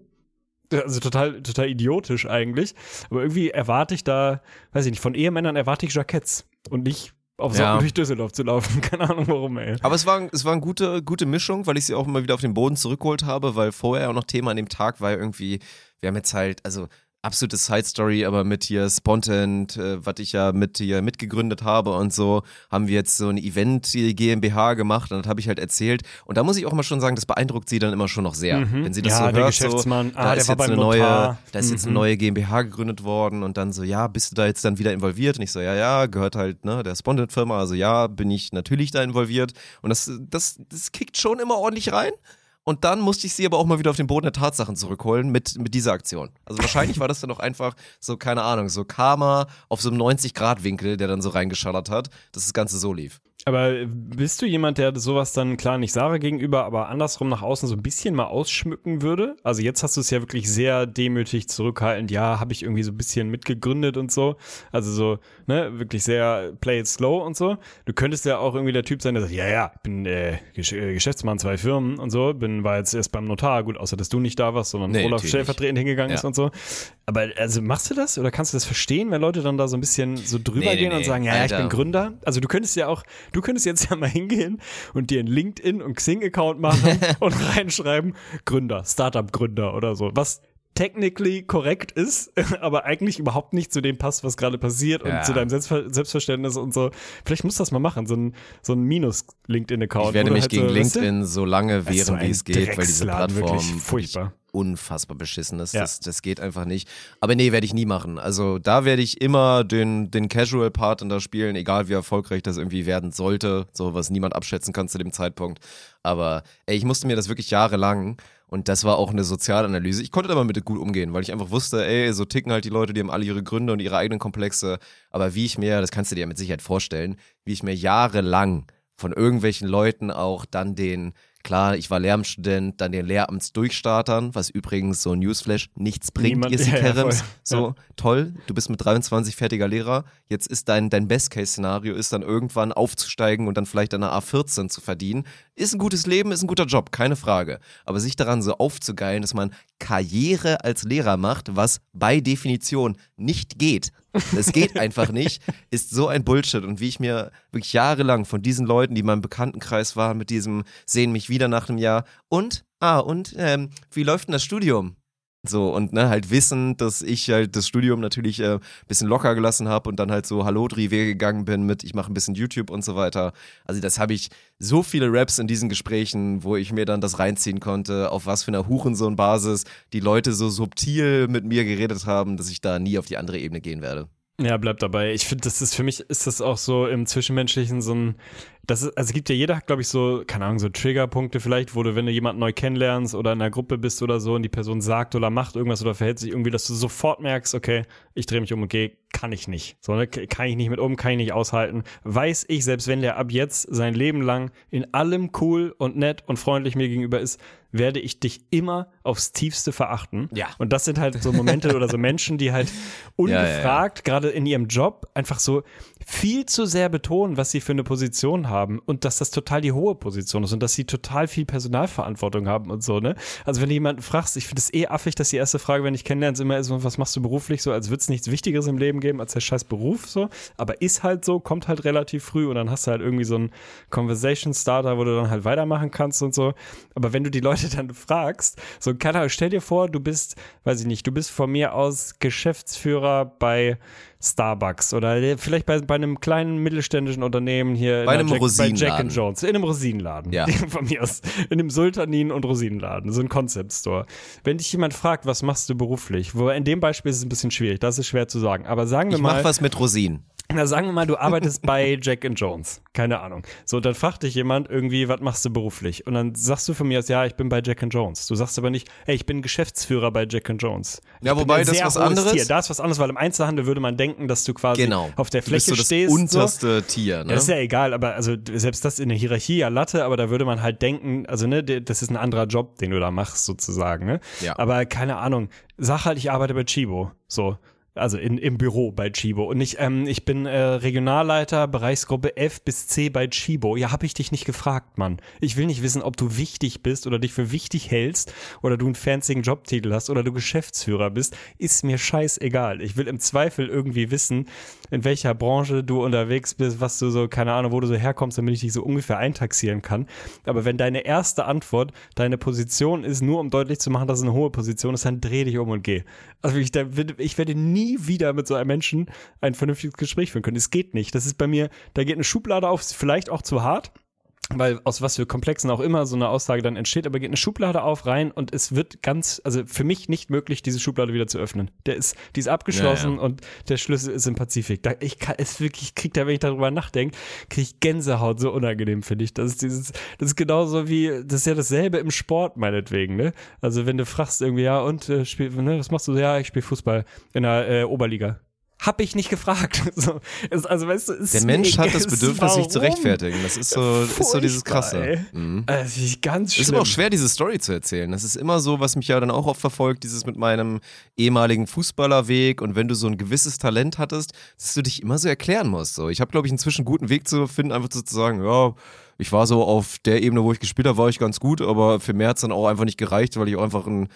also total, total idiotisch eigentlich. Aber irgendwie erwarte ich da, weiß ich nicht, von Ehemännern erwarte ich Jacketts und nicht auf Socken Ja. durch Düsseldorf zu laufen. Keine Ahnung warum, ey. Aber es war, es war eine gute, gute Mischung, weil ich sie auch immer wieder auf den Boden zurückgeholt habe, weil vorher auch noch Thema an dem Tag war irgendwie, wir haben jetzt halt, also absolute Side Story, aber mit hier Spontent, äh, was ich ja mit hier mitgegründet habe und so, haben wir jetzt so ein Event hier GmbH gemacht und das habe ich halt erzählt. Und da muss ich auch mal schon sagen, das beeindruckt sie dann immer schon noch sehr. Wenn sie das Mhm. Ja, so der hört, so, da ah, ist jetzt eine neue, Notar. da ist jetzt eine Mhm. neue GmbH gegründet worden und dann so, ja, bist du da jetzt dann wieder involviert? Und ich so, ja, ja, gehört halt, ne, der Spontent-Firma, also ja, bin ich natürlich da involviert. Und das, das, das kickt schon immer ordentlich rein. Und dann musste ich sie aber auch mal wieder auf den Boden der Tatsachen zurückholen mit, mit dieser Aktion. Also wahrscheinlich war das dann auch einfach so, keine Ahnung, so Karma auf so einem 90-Grad-Winkel, der dann so reingeschallert hat, dass das Ganze so lief. Aber bist du jemand, der sowas dann klar nicht Sarah gegenüber, aber andersrum nach außen so ein bisschen mal ausschmücken würde? Also jetzt hast du es ja wirklich sehr demütig zurückhaltend. Ja, habe ich irgendwie so ein bisschen mitgegründet und so. Also so, ne, wirklich sehr play it slow und so. Du könntest ja auch irgendwie der Typ sein, der sagt, ja, ja, ich bin äh, Gesch äh, Geschäftsmann zwei Firmen und so, bin war jetzt erst beim Notar, gut, außer dass du nicht da warst, sondern Nee, Olaf stellvertretend hingegangen Ja. ist und so. Aber also machst du das oder kannst du das verstehen, wenn Leute dann da so ein bisschen so drüber Nee, nee, gehen und nee. sagen, ja, ja, ich Alter. bin Gründer? Also du könntest ja auch, du könntest jetzt ja mal hingehen und dir einen LinkedIn und Xing-Account machen und reinschreiben, Gründer, Startup-Gründer oder so. Was technically korrekt ist, aber eigentlich überhaupt nicht zu dem passt, was gerade passiert und Ja. zu deinem Selbstver Selbstverständnis und so. Vielleicht musst du das mal machen, so ein, so ein Minus-LinkedIn-Account. Ich werde mich halt gegen so? LinkedIn so lange so wehren, wie es geht, weil diese Plattform wirklich furchtbar. Unfassbar beschissen ist. Ja. Das, das geht einfach nicht. Aber nee, werde ich nie machen. Also da werde ich immer den, den Casual-Part in da spielen, egal wie erfolgreich das irgendwie werden sollte, so was niemand abschätzen kann zu dem Zeitpunkt. Aber ey, ich musste mir das wirklich jahrelang und das war auch eine Sozialanalyse. Ich konnte damit gut umgehen, weil ich einfach wusste, ey, so ticken halt die Leute, die haben alle ihre Gründe und ihre eigenen Komplexe. Aber wie ich mir, das kannst du dir ja mit Sicherheit vorstellen, wie ich mir jahrelang von irgendwelchen Leuten auch dann den, klar, ich war Lehramtsstudent, dann den Lehramtsdurchstartern, was übrigens so ein Newsflash nichts bringt, Niemand- ihr ja, ja, Kerems. voll. so, toll, du bist mit 23 fertiger Lehrer, jetzt ist dein, dein Best-Case-Szenario, ist dann irgendwann aufzusteigen und dann vielleicht eine A14 zu verdienen. Ist ein gutes Leben, ist ein guter Job, keine Frage. Aber sich daran so aufzugeilen, dass man Karriere als Lehrer macht, was bei Definition nicht geht, es geht einfach nicht, ist so ein Bullshit. Und wie ich mir wirklich jahrelang von diesen Leuten, die in meinem Bekanntenkreis waren, mit diesem sehen mich wieder nach einem Jahr und, ah, und ähm, wie läuft denn das Studium? So, und ne, halt wissen, dass ich halt das Studium natürlich äh, bisschen locker gelassen habe und dann halt so Hallodri-Wege gegangen bin mit, ich mache ein bisschen YouTube und so weiter. Also das habe ich so viele Raps in diesen Gesprächen, wo ich mir dann das reinziehen konnte, auf was für einer Hurensohn-Basis die Leute so subtil mit mir geredet haben, dass ich da nie auf die andere Ebene gehen werde. Ja, bleib dabei. Ich finde, das ist für mich ist das auch so im Zwischenmenschlichen so ein, das ist, also gibt ja jeder, glaube ich, so, keine Ahnung, so Triggerpunkte vielleicht, wo du, wenn du jemanden neu kennenlernst oder in einer Gruppe bist oder so und die Person sagt oder macht irgendwas oder verhält sich irgendwie, dass du sofort merkst, okay, ich drehe mich um und gehe, kann ich nicht. So, ne, kann ich nicht mit um, kann ich nicht aushalten. Weiß ich, selbst wenn der ab jetzt sein Leben lang in allem cool und nett und freundlich mir gegenüber ist, werde ich dich immer aufs Tiefste verachten. Ja. Und das sind halt so Momente oder so Menschen, die halt ungefragt, gerade in ihrem Job, einfach so viel zu sehr betonen, was sie für eine Position haben und dass das total die hohe Position ist und dass sie total viel Personalverantwortung haben und so, ne? Also wenn du jemanden fragst, ich finde es eh affig, dass die erste Frage, wenn ich kennenlerne, immer ist, was machst du beruflich so, als würde es nichts Wichtigeres im Leben geben als der scheiß Beruf so, aber ist halt so, kommt halt relativ früh und dann hast du halt irgendwie so einen Conversation Starter, wo du dann halt weitermachen kannst und so. Aber wenn du die Leute dann fragst, so, keine Ahnung, stell dir vor, du bist, weiß ich nicht, du bist von mir aus Geschäftsführer bei Starbucks oder vielleicht bei, bei einem kleinen mittelständischen Unternehmen hier in Bei einem Jack, bei Jack Rosinenladen. and Jones, in einem Rosinenladen. Ja. Von mir aus. In einem Sultanin- und Rosinenladen, so ein Concept Store. Wenn dich jemand fragt, was machst du beruflich? Wo in dem Beispiel ist es ein bisschen schwierig, das ist schwer zu sagen. Aber sagen wir Ich mal. mach was mit Rosinen. Na, sagen wir mal, du arbeitest bei Jack and Jones. Keine Ahnung. So, dann fragt dich jemand irgendwie, was machst du beruflich? Und dann sagst du von mir aus, ja, ich bin bei Jack and Jones. Du sagst aber nicht, ey, ich bin Geschäftsführer bei Jack and Jones. Ich Ja, wobei das was anderes. Tier. Da ist was anderes, weil im Einzelhandel würde man denken, dass du quasi Genau. auf der Du bist Fläche so das stehst. so. unterste Tier, ne? Ja, das ist ja egal, aber also selbst das in der Hierarchie ja Latte, aber da würde man halt denken, also ne, das ist ein anderer Job, den du da machst sozusagen, ne? Ja. Aber keine Ahnung, sag halt, ich arbeite bei Chibo, so. Also in, im Büro bei Chibo. Und ich, ähm, ich bin äh, Regionalleiter Bereichsgruppe F bis C bei Chibo. Ja, habe ich dich nicht gefragt, Mann. Ich will nicht wissen, ob du wichtig bist oder dich für wichtig hältst oder du einen fanzigen Jobtitel hast oder du Geschäftsführer bist. Ist mir scheißegal. Ich will im Zweifel irgendwie wissen, in welcher Branche du unterwegs bist, was du so, keine Ahnung, wo du so herkommst, damit ich dich so ungefähr eintaxieren kann. Aber wenn deine erste Antwort deine Position ist, nur um deutlich zu machen, dass es eine hohe Position ist, dann dreh dich um und geh. Also ich, da, ich werde nie wieder mit so einem Menschen ein vernünftiges Gespräch führen können. Es geht nicht. Das ist bei mir, da geht eine Schublade auf, vielleicht auch zu hart. Weil aus was für Komplexen auch immer so eine Aussage dann entsteht, aber geht eine Schublade auf rein und es wird ganz, also für mich nicht möglich, diese Schublade wieder zu öffnen. Der ist, die ist abgeschlossen Ja, und der Schlüssel ist im Pazifik. Da, ich kann es wirklich, ich krieg da, wenn ich darüber nachdenke, kriege ich Gänsehaut, so unangenehm, finde ich. Das ist dieses, das ist genauso wie, das ist ja dasselbe im Sport, meinetwegen, ne? Also wenn du fragst irgendwie, ja, und äh, spiel, ne, was machst du? Ja, ich spiele Fußball in der äh, Oberliga. Hab ich nicht gefragt. So, es, also, weißt du, Der ist Mensch hat das Bedürfnis, sich zu rechtfertigen. Das ist so, ist so dieses Furchtbar, Krasse. Mhm. Äh, Das ist ganz Es ist aber auch schwer, diese Story zu erzählen. Das ist immer so, was mich ja dann auch oft verfolgt, dieses mit meinem ehemaligen Fußballerweg und wenn du so ein gewisses Talent hattest, dass du dich immer so erklären musst. So, ich habe, glaube ich, inzwischen einen guten Weg zu finden, einfach so zu sagen, ja, ich war so auf der Ebene, wo ich gespielt habe, war ich ganz gut, aber für mehr hat es dann auch einfach nicht gereicht, weil ich auch einfach ein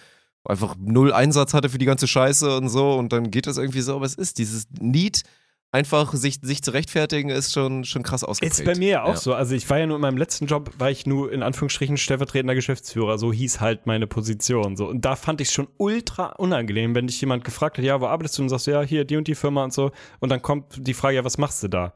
einfach null Einsatz hatte für die ganze Scheiße und so und dann geht das irgendwie so, aber es ist dieses Need, einfach sich, sich zu rechtfertigen, ist schon, schon krass ausgeprägt. Ist bei mir ja auch so. Also ich war ja nur in meinem letzten Job, war ich nur in Anführungsstrichen stellvertretender Geschäftsführer. So hieß halt meine Position. So. Und da fand ich es schon ultra unangenehm, wenn dich jemand gefragt hat, ja, wo arbeitest du? Und sagst ja, hier, die und die Firma und so. Und dann kommt die Frage, ja, was machst du da?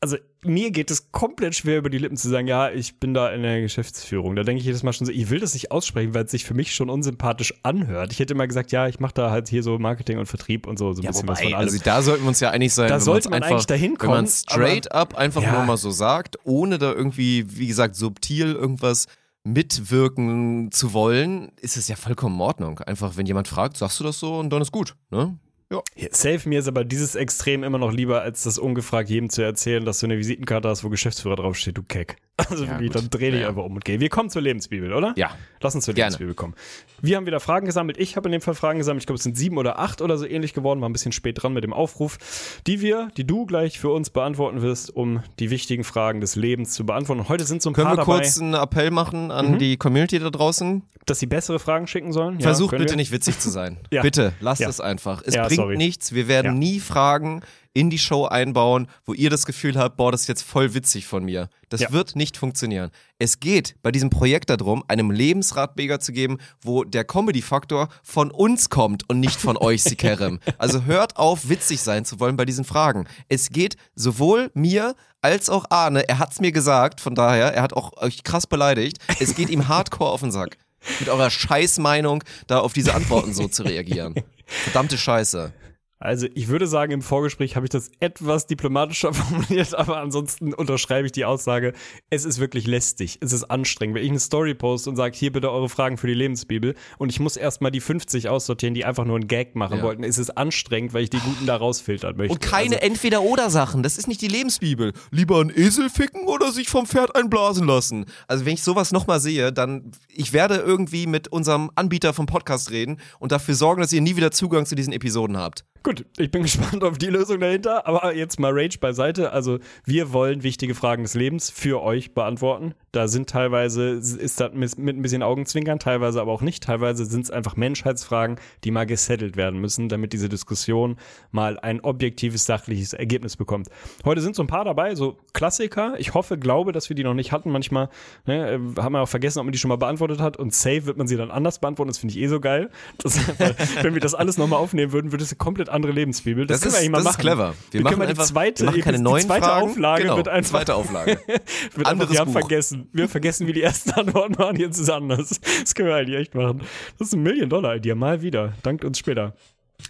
Also mir geht es komplett schwer über die Lippen zu sagen, ja, ich bin da in der Geschäftsführung. Da denke ich jedes Mal schon so, ich will das nicht aussprechen, weil es sich für mich schon unsympathisch anhört. Ich hätte immer gesagt, ja, ich mache da halt hier so Marketing und Vertrieb und so, so ein Ja, bisschen was von wobei, allem. also da sollten wir uns ja einig sein, Da sollte man einfach, eigentlich dahin Wenn man kommen, straight up einfach Ja. nur mal so sagt, ohne da irgendwie, wie gesagt, subtil irgendwas mitwirken zu wollen, ist es ja vollkommen in Ordnung. Einfach, wenn jemand fragt, sagst du das so und dann ist gut. Ne? Ja. Safe, mir ist aber dieses Extrem immer noch lieber, als das ungefragt jedem zu erzählen, dass du eine Visitenkarte hast, wo Geschäftsführer draufsteht, du Keck. Also Ja, wirklich, gut. dann dreh dich Ja. einfach um und geh. Wir kommen zur Lebensbibel, oder? Ja. Lass uns zur Gerne. Lebensbibel kommen. Wir haben wieder Fragen gesammelt. Ich habe in dem Fall Fragen gesammelt. Ich glaube, es sind sieben oder acht oder so ähnlich geworden. War ein bisschen spät dran mit dem Aufruf, die wir, die du gleich für uns beantworten wirst, um die wichtigen Fragen des Lebens zu beantworten. Und heute sind so ein Können paar wir dabei, kurz einen Appell machen an Mhm. die Community da draußen? dass sie bessere Fragen schicken sollen. Ja, Versucht können bitte wir? nicht witzig zu sein. Ja. Bitte, lasst Ja. es einfach. Es Ja, bringt sorry. nichts. Wir werden Ja. nie Fragen in die Show einbauen, wo ihr das Gefühl habt, boah, das ist jetzt voll witzig von mir. Das Ja. wird nicht funktionieren. Es geht bei diesem Projekt darum, einem Lebensratbeger zu geben, wo der Comedy-Faktor von uns kommt und nicht von euch, Sikerem. Also hört auf, witzig sein zu wollen bei diesen Fragen. Es geht sowohl mir als auch Arne, er hat's mir gesagt, von daher, er hat auch euch krass beleidigt, es geht ihm hardcore auf den Sack. Mit eurer Scheißmeinung da auf diese Antworten so zu reagieren. Verdammte Scheiße. Also ich würde sagen, im Vorgespräch habe ich das etwas diplomatischer formuliert, aber ansonsten unterschreibe ich die Aussage, es ist wirklich lästig, es ist anstrengend. Wenn ich eine Story poste und sage, hier bitte eure Fragen für die Lebensbibel und ich muss erstmal die 50 aussortieren, die einfach nur einen Gag machen Ja. wollten, ist es anstrengend, weil ich die Guten da rausfiltern möchte. Und keine Also, Entweder-Oder-Sachen. Das ist nicht die Lebensbibel. Lieber einen Esel ficken oder sich vom Pferd einblasen lassen. Also wenn ich sowas nochmal sehe, dann, ich werde irgendwie mit unserem Anbieter vom Podcast reden und dafür sorgen, dass ihr nie wieder Zugang zu diesen Episoden habt. Gut, ich bin gespannt auf die Lösung dahinter, aber jetzt mal Rage beiseite. Also wir wollen wichtige Fragen des Lebens für euch beantworten. Da sind teilweise, ist das mit mit ein bisschen Augenzwinkern, teilweise aber auch nicht. Teilweise sind es einfach Menschheitsfragen, die mal gesettelt werden müssen, damit diese Diskussion mal ein objektives, sachliches Ergebnis bekommt. Heute sind so ein paar dabei, so Klassiker. Ich hoffe, glaube, dass wir die noch nicht hatten. Manchmal ne, äh, haben wir auch vergessen, ob man die schon mal beantwortet hat und safe wird man sie dann anders beantworten. Das finde ich eh so geil. Das, wenn wir das alles nochmal aufnehmen würden, würde es eine komplett andere Lebensbibel. Das, Das, können wir ist, eigentlich mal das machen. ist clever. Wir, Wir machen können mal die einfach, zweite- wir machen keine die neuen zweite Fragen. Auflage genau, wird einfach- zweite Auflage. Wird einfach, Anderes wir haben Buch. vergessen. Wir vergessen, wie die ersten Antworten waren. Jetzt ist es anders. Das können wir eigentlich echt machen. Das ist ein Million-Dollar-Idee. Mal wieder. Dankt uns später.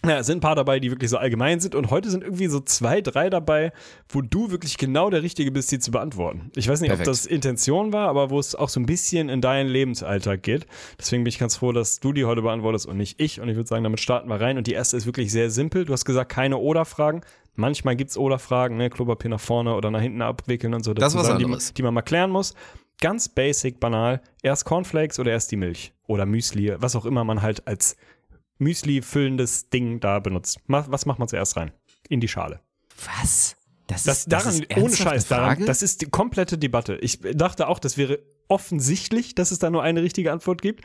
Ja, es sind ein paar dabei, die wirklich so allgemein sind und heute sind irgendwie so zwei, drei dabei, wo du wirklich genau der Richtige bist, die zu beantworten. Ich weiß nicht, Perfekt. ob das Intention war, aber wo es auch so ein bisschen in deinen Lebensalltag geht. Deswegen bin ich ganz froh, dass du die heute beantwortest und nicht ich. Und ich würde sagen, damit starten wir rein. Und die erste ist wirklich sehr simpel. Du hast gesagt, keine Oder-Fragen. Manchmal gibt's Oder-Fragen, ne? Klopapier nach vorne oder nach hinten abwickeln und so. Das ist was Sachen, die, anderes. die man mal klären muss. Ganz basic, banal. Erst Cornflakes oder erst die Milch. Oder Müsli, was auch immer man halt als Müsli füllendes Ding da benutzt. Was macht man zuerst rein? In die Schale. Was? Das, Das, ist, daran, das ohne Scheiß, daran, das ist die komplette Debatte. Ich dachte auch, das wäre offensichtlich, dass es da nur eine richtige Antwort gibt.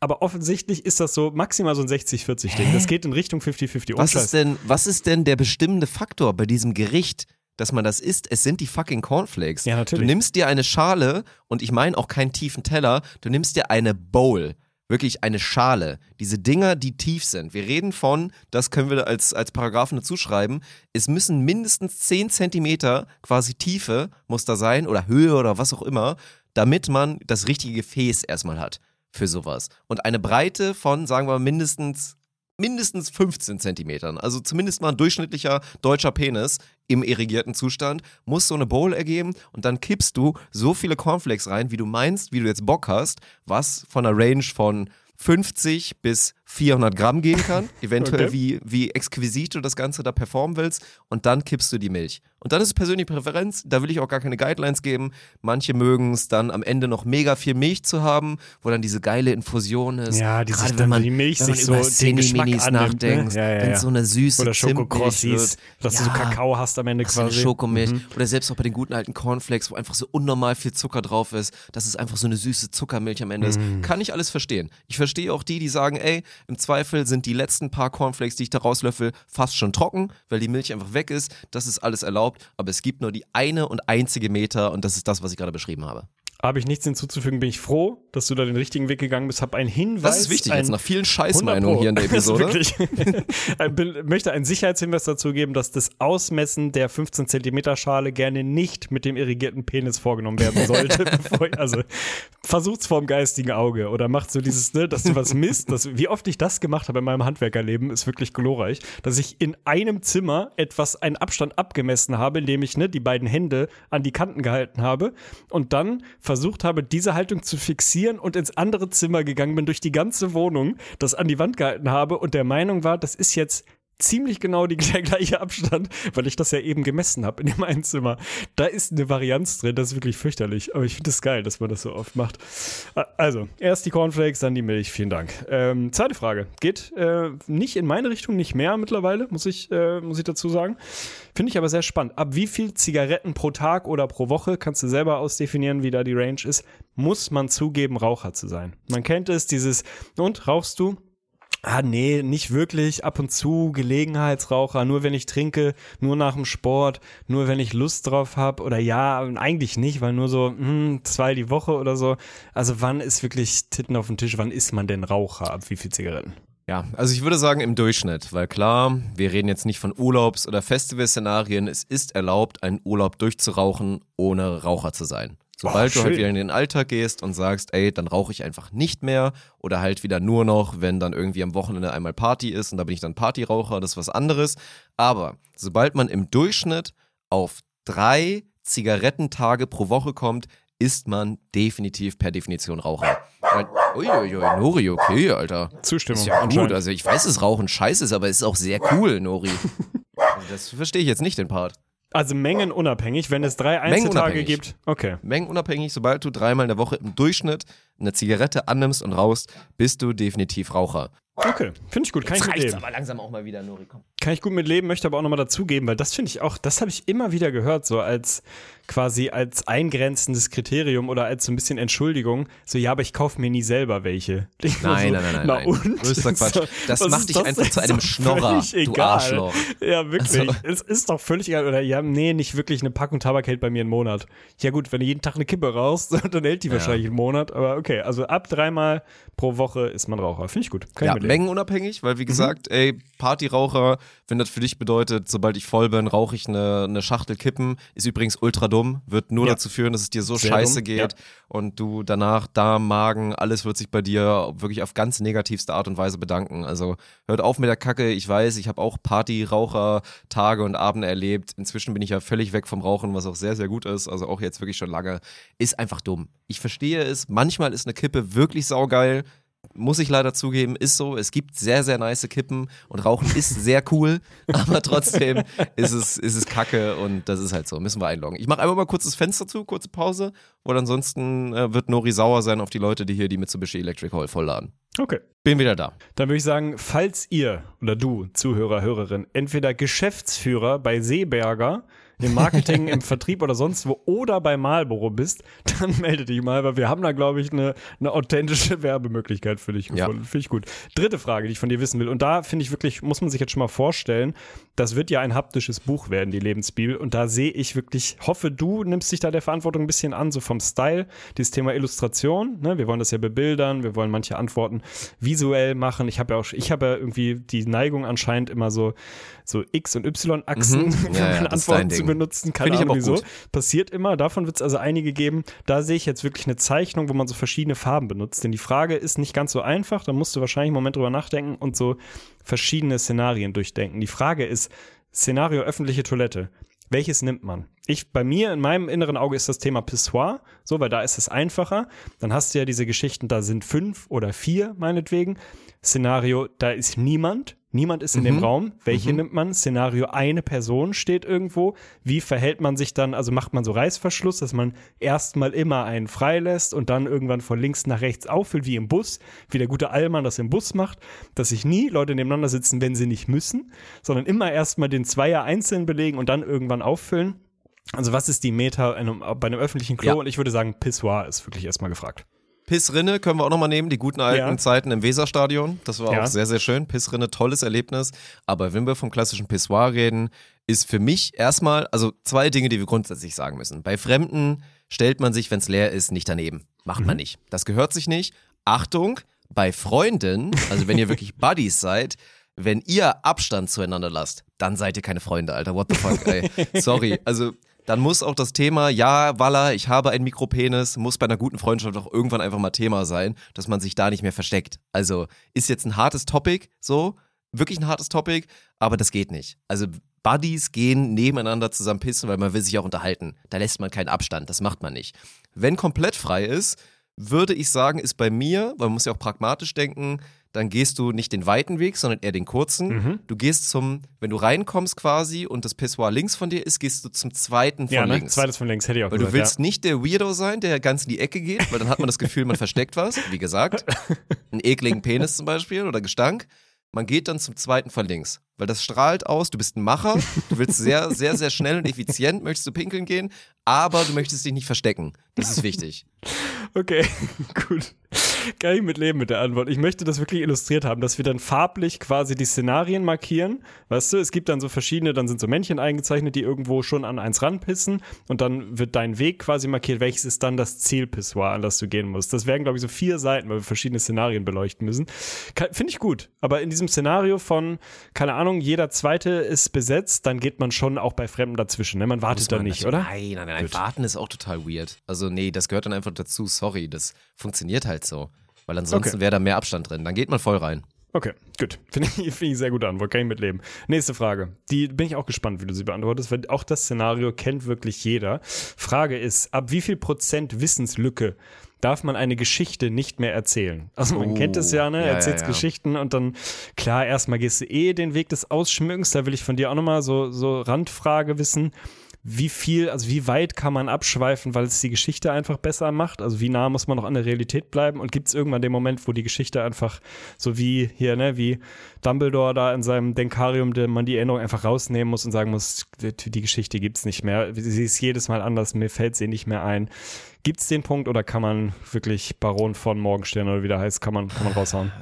Aber offensichtlich ist das so maximal so ein 60-40-Ding. Das geht in Richtung 50-50. ohne Was ist, denn, was ist denn der bestimmende Faktor bei diesem Gericht, dass man das isst? Es sind die fucking Cornflakes. Ja, natürlich. Du nimmst dir eine Schale und ich meine auch keinen tiefen Teller, du nimmst dir eine Bowl. Wirklich eine Schale. Diese Dinger, die tief sind. Wir reden von, das können wir als, als Paragraphen dazu schreiben, es müssen mindestens 10 Zentimeter quasi Tiefe muss da sein oder Höhe oder was auch immer, damit man das richtige Gefäß erstmal hat für sowas. Und eine Breite von, sagen wir mal, mindestens mindestens 15 Zentimetern, also zumindest mal ein durchschnittlicher deutscher Penis im irrigierten Zustand, muss so eine Bowl ergeben und dann kippst du so viele Cornflakes rein, wie du meinst, wie du jetzt Bock hast, was von einer Range von 50 bis 400 Gramm gehen kann, eventuell Okay. wie, wie exquisit du das Ganze da performen willst und dann kippst du die Milch. Und dann ist es persönliche Präferenz, da will ich auch gar keine Guidelines geben. Manche mögen es dann am Ende noch mega viel Milch zu haben, wo dann diese geile Infusion ist. Ja, die sich Gerade dann wenn man, die Milch wenn man sich über so den Geschmack annimmt, ne? nachdenkt, Ja, ja, wenn ja. so eine süße Oder wird. dass du so Ja. Kakao hast am Ende quasi. Schokomilch. Mhm. Oder selbst auch bei den guten alten Cornflakes, wo einfach so unnormal viel Zucker drauf ist, dass es einfach so eine süße Zuckermilch am Ende ist. Mhm. Kann ich alles verstehen. Ich verstehe auch die, die sagen, ey, im Zweifel sind die letzten paar Cornflakes, die ich da rauslöffel, fast schon trocken, weil die Milch einfach weg ist. Das ist alles erlaubt. Aber es gibt nur die eine und einzige Meter und das ist das, was ich gerade beschrieben habe. Habe ich nichts hinzuzufügen, bin ich froh, dass du da den richtigen Weg gegangen bist. Hab einen Hinweis. Das ist wichtig jetzt nach vielen 100 Scheißmeinungen hier in der Episode. wirklich- bin- möchte einen Sicherheitshinweis dazu geben, dass das Ausmessen der 15 Zentimeter Schale gerne nicht mit dem irrigierten Penis vorgenommen werden sollte. bevor, also versucht's vorm geistigen Auge oder macht so dieses, ne, dass du was misst. Das, wie oft ich das gemacht habe in meinem Handwerkerleben, ist wirklich glorreich, dass ich in einem Zimmer etwas einen Abstand abgemessen habe, indem ich ne, die beiden Hände an die Kanten gehalten habe und dann versucht habe, diese Haltung zu fixieren und ins andere Zimmer gegangen bin durch die ganze Wohnung, das an die Wand gehalten habe und der Meinung war, das ist jetzt ziemlich genau die, der gleiche Abstand, weil ich das ja eben gemessen habe in dem einen Zimmer. Da ist eine Varianz drin, das ist wirklich fürchterlich. Aber ich finde es das geil, dass man das so oft macht. Also, erst die Cornflakes, dann die Milch. Vielen Dank. Ähm, zweite Frage. Geht äh, nicht in meine Richtung, nicht mehr mittlerweile, muss ich, äh, muss ich dazu sagen. Finde ich aber sehr spannend. Ab wie viel Zigaretten pro Tag oder pro Woche, kannst du selber ausdefinieren, wie da die Range ist, muss man zugeben, Raucher zu sein. Man kennt es, dieses, und rauchst du? Ah, nee, nicht wirklich. Ab und zu Gelegenheitsraucher, nur wenn ich trinke, nur nach dem Sport, nur wenn ich Lust drauf habe. Oder ja, eigentlich nicht, weil nur so hm, zwei die Woche oder so. Also wann ist wirklich Titten auf dem Tisch? Wann ist man denn Raucher? Ab wie viel Zigaretten? Ja, also ich würde sagen im Durchschnitt, weil klar, wir reden jetzt nicht von Urlaubs- oder Festivalszenarien. Es ist erlaubt, einen Urlaub durchzurauchen, ohne Raucher zu sein. Sobald Oh, du halt wieder in den Alltag gehst und sagst, ey, dann rauche ich einfach nicht mehr oder halt wieder nur noch, wenn dann irgendwie am Wochenende einmal Party ist und da bin ich dann Partyraucher, das ist was anderes. Aber sobald man im Durchschnitt auf drei Zigarettentage pro Woche kommt, ist man definitiv per Definition Raucher. Uiuiui, Nori, okay, Alter. Zustimmung. Ist ja gut, also ich weiß, dass Rauchen scheiße ist, aber es ist auch sehr cool, Nori. Also das verstehe ich jetzt nicht, den Part. Also mengenunabhängig, wenn es drei Einzeltage gibt. Okay. Mengenunabhängig, sobald du dreimal in der Woche im Durchschnitt eine Zigarette annimmst und rauchst, bist du definitiv Raucher. Okay, finde ich gut. Kann ich mit leben. aber langsam auch mal wieder, Nori, komm. Kann ich gut mit leben, möchte aber auch nochmal dazugeben, weil das finde ich auch, das habe ich immer wieder gehört, so als quasi als eingrenzendes Kriterium oder als so ein bisschen Entschuldigung. So, ja, aber ich kaufe mir nie selber welche. Ich Nein, so, nein, nein, nein, Na nein. und? Größter Quatsch. Das was macht dich das einfach zu einem Schnorrer, völlig du egal. Arschloch. Ja, wirklich. Also- Es ist doch völlig egal. Oder ja, nee, nicht wirklich. Eine Packung Tabak hält bei mir einen Monat. Ja gut, wenn du jeden Tag eine Kippe rauchst, dann hält die wahrscheinlich einen Monat. Aber okay, also ab dreimal pro Woche ist man Raucher. Finde ich gut. Kann Ja, ich mengenunabhängig, weil wie gesagt, ey, Partyraucher, wenn das für dich bedeutet, sobald ich voll bin, rauche ich eine, eine Schachtel Kippen, ist übrigens ultra dumm, wird nur Ja. dazu führen, dass es dir so Sehr scheiße dumm, geht und du danach Darm, Magen, alles wird sich bei dir wirklich auf ganz negativste Art und Weise bedanken. Also hört auf mit der Kacke, ich weiß, ich habe auch Partyraucher-Tage und Abende erlebt. Inzwischen bin ich ja völlig weg vom Rauchen, was auch sehr, sehr gut ist, also auch jetzt wirklich schon lange. Ist einfach dumm. Ich verstehe es, manchmal ist eine Kippe wirklich saugeil, muss ich leider zugeben, ist so. Es gibt sehr, sehr nice Kippen und Rauchen ist sehr cool, aber trotzdem ist es, ist es kacke und das ist halt so. Müssen wir einloggen. Ich mache einmal mal kurz das Fenster zu, kurze Pause, weil ansonsten äh, wird Nori sauer sein auf die Leute, die hier die Mitsubishi Electric Hall vollladen. Okay. Bin wieder da. Dann würde ich sagen, falls ihr oder du, Zuhörer, Hörerin, entweder Geschäftsführer bei Seeberger im Marketing, im Vertrieb oder sonst wo oder bei Marlboro bist, dann melde dich mal, weil wir haben da, glaube ich, eine, eine authentische Werbemöglichkeit für dich Ja. gefunden. Finde ich gut. Dritte Frage, die ich von dir wissen will. Und da finde ich wirklich, muss man sich jetzt schon mal vorstellen, das wird ja ein haptisches Buch werden, die Lebensbibel. Und da sehe ich wirklich, hoffe, du nimmst dich da der Verantwortung ein bisschen an, so vom Style, dieses Thema Illustration. Ne? Wir wollen das ja bebildern, wir wollen manche Antworten visuell machen. Ich habe ja auch, ich habe ja irgendwie die Neigung anscheinend immer so, so X- und Y-Achsen Mhm. für Ja, ja, Antworten zu Ding. benutzen. Keine Ahnung wieso. gut. Passiert immer. Davon wird es also einige geben. Da sehe ich jetzt wirklich eine Zeichnung, wo man so verschiedene Farben benutzt. Denn die Frage ist nicht ganz so einfach. Da musst du wahrscheinlich einen Moment drüber nachdenken und so verschiedene Szenarien durchdenken. Die Frage ist, Szenario öffentliche Toilette. Welches nimmt man? Ich, bei mir, in meinem inneren Auge ist das Thema Pissoir, so, weil da ist es einfacher. Dann hast du ja diese Geschichten, da sind fünf oder vier, meinetwegen. Szenario, da ist niemand, niemand ist in dem Raum. Welche nimmt man? Szenario, eine Person steht irgendwo. Wie verhält man sich dann? Also macht man so Reißverschluss, dass man erstmal immer einen freilässt und dann irgendwann von links nach rechts auffüllt, wie im Bus, wie der gute Allmann das im Bus macht, dass sich nie Leute nebeneinander sitzen, wenn sie nicht müssen, sondern immer erstmal den Zweier einzeln belegen und dann irgendwann auffüllen. Also was ist die Meta in einem, bei einem öffentlichen Klo? Ja. Und ich würde sagen, Pissoir ist wirklich erstmal gefragt. Pissrinne können wir auch nochmal nehmen, die guten alten Ja. Zeiten im Weserstadion. Das war Ja. auch sehr, sehr schön. Pissrinne, tolles Erlebnis. Aber wenn wir vom klassischen Pissoir reden, ist für mich erstmal, also zwei Dinge, die wir grundsätzlich sagen müssen. Bei Fremden stellt man sich, wenn es leer ist, nicht daneben. Macht Mhm. man nicht. Das gehört sich nicht. Achtung, bei Freunden, also wenn ihr wirklich Buddies seid, wenn ihr Abstand zueinander lasst, dann seid ihr keine Freunde, Alter. What the fuck, ey. Sorry. Also, dann muss auch das Thema, ja, Walla, ich habe einen Mikropenis, muss bei einer guten Freundschaft auch irgendwann einfach mal Thema sein, dass man sich da nicht mehr versteckt. Also, ist jetzt ein hartes Topic, so, wirklich ein hartes Topic, aber das geht nicht. Also, Buddies gehen nebeneinander zusammen pissen, weil man will sich auch unterhalten. Da lässt man keinen Abstand, das macht man nicht. Wenn komplett frei ist, würde ich sagen, ist bei mir, weil man muss ja auch pragmatisch denken, dann gehst du nicht den weiten Weg, sondern eher den kurzen. Mhm. Du gehst zum, wenn du reinkommst quasi und das Pissoir links von dir ist, gehst du zum zweiten von ja, ne? links. Zweites von links hätte ich auch Weil du gesagt, willst nicht der Weirdo sein, der ganz in die Ecke geht, weil dann hat man das Gefühl, man versteckt was. Wie gesagt, einen ekligen Penis zum Beispiel oder Gestank. Man geht dann zum zweiten von links, weil das strahlt aus, du bist ein Macher, du willst sehr, sehr, sehr schnell und effizient, möchtest du pinkeln gehen, aber du möchtest dich nicht verstecken. Das ist wichtig. ja. Okay, gut. Kann ich mitleben mit der Antwort. Ich möchte das wirklich illustriert haben, dass wir dann farblich quasi die Szenarien markieren. Weißt du, es gibt dann so verschiedene, dann sind so Männchen eingezeichnet, die irgendwo schon an eins ranpissen und dann wird dein Weg quasi markiert, welches ist dann das Zielpissoir, an das du gehen musst. Das wären, glaube ich, so vier Seiten, weil wir verschiedene Szenarien beleuchten müssen. Finde ich gut. Aber in diesem Szenario von, keine Ahnung, jeder zweite ist besetzt, dann geht man schon auch bei Fremden dazwischen. Ne? Man wartet da nicht, natürlich- oder? Nein, nein, nein. Warten ist auch total weird. Also, nee, das gehört dann einfach dazu. Sorry, das funktioniert halt so. Weil ansonsten Okay. wäre da mehr Abstand drin. Dann geht man voll rein. Okay, gut. Finde ich, finde ich sehr gute Antwort. Kann ich mitleben. Nächste Frage. Die bin ich auch gespannt, wie du sie beantwortest, weil auch das Szenario kennt wirklich jeder. Frage ist, ab wie viel Prozent Wissenslücke darf man eine Geschichte nicht mehr erzählen? Also man Oh, kennt es ja, ne? ja, Erzählt ja, ja. Geschichten und dann, klar, erstmal gehst du eh den Weg des Ausschmückens. Da will ich von dir auch nochmal so, so Randfrage wissen. Wie viel, also wie weit kann man abschweifen, weil es die Geschichte einfach besser macht? Also wie nah muss man noch an der Realität bleiben? Und gibt es irgendwann den Moment, wo die Geschichte einfach so wie hier, ne, wie Dumbledore da in seinem Denkarium, der man die Erinnerung einfach rausnehmen muss und sagen muss, die, Geschichte gibt's nicht mehr. Sie ist jedes Mal anders, mir fällt sie nicht mehr ein. Gibt's den Punkt oder kann man wirklich Baron von Morgenstern oder wie der heißt, kann man, kann man raushauen?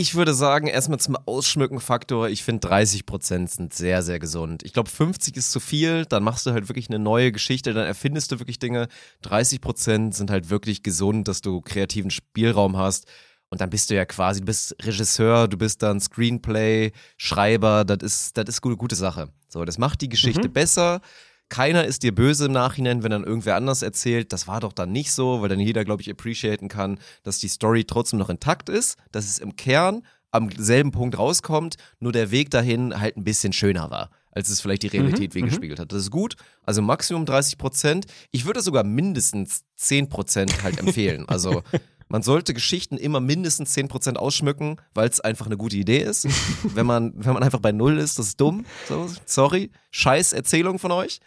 Ich würde sagen, erstmal zum Ausschmücken-Faktor, ich finde 30% sind sehr, sehr gesund. Ich glaube, 50 ist zu viel, dann machst du halt wirklich eine neue Geschichte, dann erfindest du wirklich Dinge. 30% sind halt wirklich gesund, dass du kreativen Spielraum hast. Und dann bist du ja quasi, du bist Regisseur, du bist dann Screenplay, Schreiber, das ist, das ist gute, gute Sache. So, das macht die Geschichte besser. Keiner ist dir böse im Nachhinein, wenn dann irgendwer anders erzählt. Das war doch dann nicht so, weil dann jeder, glaube ich, appreciaten kann, dass die Story trotzdem noch intakt ist, dass es im Kern am selben Punkt rauskommt, nur der Weg dahin halt ein bisschen schöner war, als es vielleicht die Realität widerspiegelt hat. Das ist gut. Also Maximum 30 Prozent. Ich würde sogar mindestens 10 Prozent halt empfehlen. Also man sollte Geschichten immer mindestens 10 Prozent ausschmücken, weil es einfach eine gute Idee ist. wenn, man, wenn man einfach bei Null ist, das ist dumm. So, sorry. Scheiß Erzählung von euch.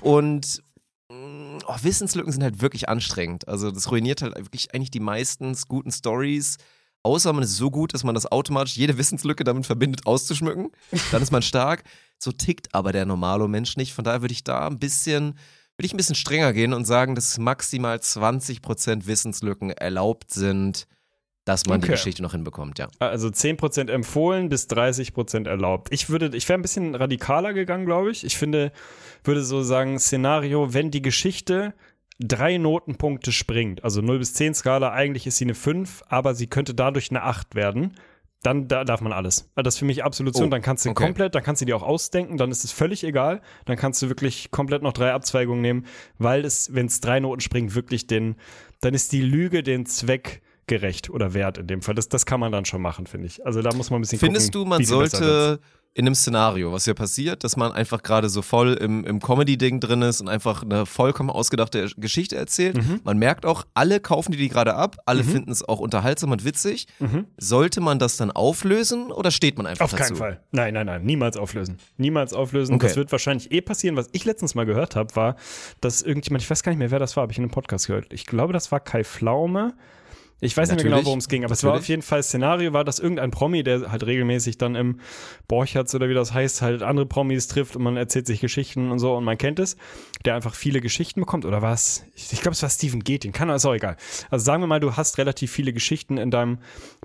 Und mh, oh, Wissenslücken sind halt wirklich anstrengend. Also das ruiniert halt wirklich eigentlich die meisten guten Stories. Außer man ist so gut, dass man das automatisch jede Wissenslücke damit verbindet, auszuschmücken. Dann ist man stark. So tickt aber der normale Mensch nicht. Von daher würde ich da ein bisschen, würde ich ein bisschen strenger gehen und sagen, dass maximal 20% Wissenslücken erlaubt sind, dass man die Okay. Geschichte noch hinbekommt, ja. Also 10% empfohlen bis 30% erlaubt. Ich würde, ich wäre ein bisschen radikaler gegangen, glaube ich. Ich finde, würde so sagen, Szenario, wenn die Geschichte drei Notenpunkte springt, also 0 bis 10 Skala, eigentlich ist sie eine 5, aber sie könnte dadurch eine 8 werden. Dann da darf man alles. Also Das ist für mich Absolution. Oh, dann kannst du okay. komplett, dann kannst du dir auch ausdenken, dann ist es völlig egal. Dann kannst du wirklich komplett noch drei Abzweigungen nehmen, weil es, wenn es drei Noten springt, wirklich den, dann ist die Lüge den Zweck gerecht oder wert in dem Fall. Das, das kann man dann schon machen, finde ich. Also da muss man ein bisschen Findest gucken, du, man sollte in einem Szenario, was ja passiert, dass man einfach gerade so voll im, im Comedy-Ding drin ist und einfach eine vollkommen ausgedachte Geschichte erzählt. Mhm. Man merkt auch, alle kaufen die die gerade ab, alle finden es auch unterhaltsam und witzig. Sollte man das dann auflösen oder steht man einfach Auf dazu? keinen Fall. Nein, nein, nein. Niemals auflösen. Niemals auflösen. Okay. Das wird wahrscheinlich eh passieren. Was ich letztens mal gehört habe, war, dass irgendjemand, ich weiß gar nicht mehr, wer das war, habe ich in einem Podcast gehört. Ich glaube, das war Kai Pflaume. Ich weiß nicht mehr genau, Natürlich. worum es ging, aber es war Natürlich. auf jeden Fall Szenario, war, dass irgendein Promi, der halt regelmäßig dann im Borchertz oder wie das heißt, halt andere Promis trifft und man erzählt sich Geschichten und so und man kennt es, der einfach viele Geschichten bekommt oder was? Ich, ich glaube, es war Stephen Gettin, kann ist auch egal. Also sagen wir mal, du hast relativ viele Geschichten in deinem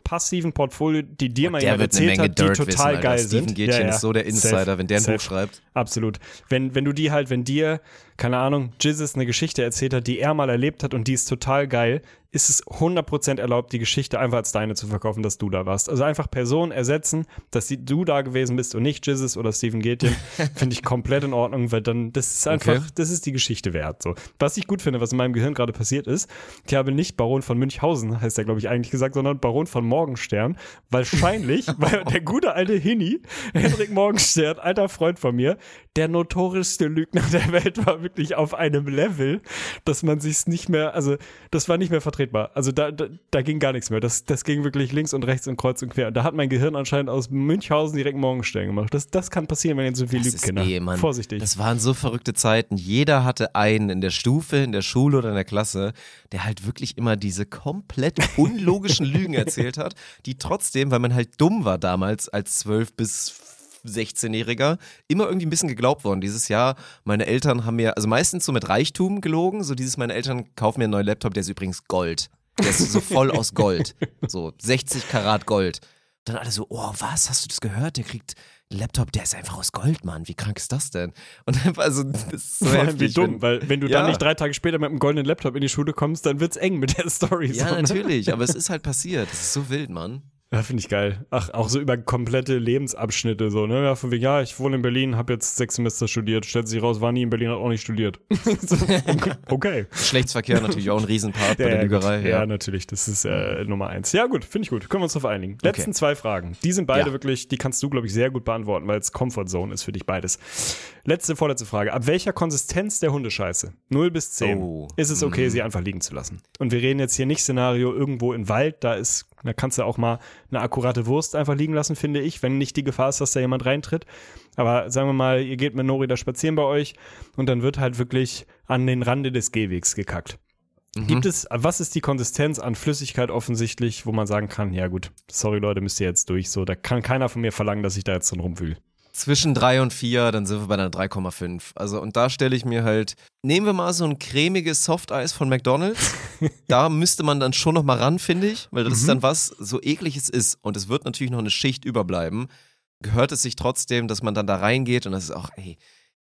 passiven Portfolio, die dir mal jemand erzählt hat, die total wissen, geil Steven sind. Gätchen ist so der Insider, Safe. wenn der ein Safe. Buch schreibt. Absolut. Wenn, wenn du die halt, wenn dir, keine Ahnung, Jizzes eine Geschichte erzählt hat, die er mal erlebt hat und die ist total geil, ist es 100% erlaubt, die Geschichte einfach als deine zu verkaufen, dass du da warst. Also einfach Personen ersetzen, dass die, du da gewesen bist und nicht Jizzes oder Steven Gätjen, finde ich komplett in Ordnung, weil dann, das ist einfach, Okay. das ist die Geschichte wert. So. Was ich gut finde, was in meinem Gehirn gerade passiert ist, ich habe nicht Baron von Münchhausen, heißt er, glaube ich, eigentlich gesagt, sondern Baron von Morgenstern. Wahrscheinlich, weil der gute alte Hini, Hendrik Morgenstern, alter Freund von mir, der notorischste Lügner der Welt war wirklich auf einem Level, dass man sich's nicht mehr, also das war nicht mehr vertretbar. Also da, da, da ging gar nichts mehr. Das, das ging wirklich links und rechts und kreuz und quer. Und da hat mein Gehirn anscheinend aus Münchhausen direkt Morgenstern gemacht. Das, das kann passieren, wenn ihr so viel Das lügt, ist Kinder. eh. Vorsichtig. Das waren so verrückte Zeiten. Jeder hatte einen in der Stufe, in der Schule oder in der Klasse, der halt wirklich immer diese komplett unlogischen Lügen erzählt hat, die trotzdem, weil man halt dumm war damals als 12 bis 16-Jähriger, immer irgendwie ein bisschen geglaubt worden. Dieses Jahr, meine Eltern haben mir, also meistens so mit Reichtum gelogen, so dieses, meine Eltern kaufen mir einen neuen Laptop, der ist übrigens Gold. Der ist so voll aus Gold. So 60 Karat Gold. Dann alle so, oh, was, hast du das gehört? Der kriegt einen Laptop, der ist einfach aus Gold, Mann. Wie krank ist das denn? Und einfach, also, das ist so Vor allem heftig. wie dumm, wenn- weil wenn du Ja. dann nicht drei Tage später mit einem goldenen Laptop in die Schule kommst, dann wird's eng mit der Story. Ja, so, ne? natürlich, aber es ist halt passiert. Das ist so wild, Mann. Ja, finde ich geil. Ach, auch so über komplette Lebensabschnitte so, ne? Ja, von wegen, ja, ich wohne in Berlin, habe jetzt sechs Semester studiert, stellt sich raus, war nie in Berlin, hat auch nicht studiert. so, okay. Geschlechtsverkehr natürlich auch ein Riesenpart bei Ja, der ja, Lügerei. gut. ja, natürlich, das ist äh, Nummer eins. Ja, gut, finde ich gut. Können wir uns darauf einigen. Letzten zwei Fragen. Die sind beide Ja. wirklich, die kannst du, glaube ich, sehr gut beantworten, weil es Comfort Zone ist für dich beides. Letzte, vorletzte Frage. Ab welcher Konsistenz der Hundescheiße? 0 bis 10. Oh. Ist es okay, sie einfach liegen zu lassen? Und wir reden jetzt hier nicht Szenario irgendwo im Wald, da ist, da kannst du auch mal eine akkurate Wurst einfach liegen lassen, finde ich, wenn nicht die Gefahr ist, dass da jemand reintritt. Aber sagen wir mal, ihr geht mit Nori da spazieren bei euch und dann wird halt wirklich an den Rande des Gehwegs gekackt. Gibt es, was ist die Konsistenz an Flüssigkeit offensichtlich, wo man sagen kann, ja gut, sorry Leute, müsst ihr jetzt durch, so, da kann keiner von mir verlangen, dass ich da jetzt drin rumwühle. Zwischen 3 und 4, dann sind wir bei einer 3,5. Also, und da stelle ich mir halt, nehmen wir mal so ein cremiges Softeis von McDonalds. da müsste man dann schon noch mal ran, finde ich, weil das Mhm. ist dann was, so eklig es ist. Und es wird natürlich noch eine Schicht überbleiben. Gehört es sich trotzdem, dass man dann da reingeht und das ist auch, ey,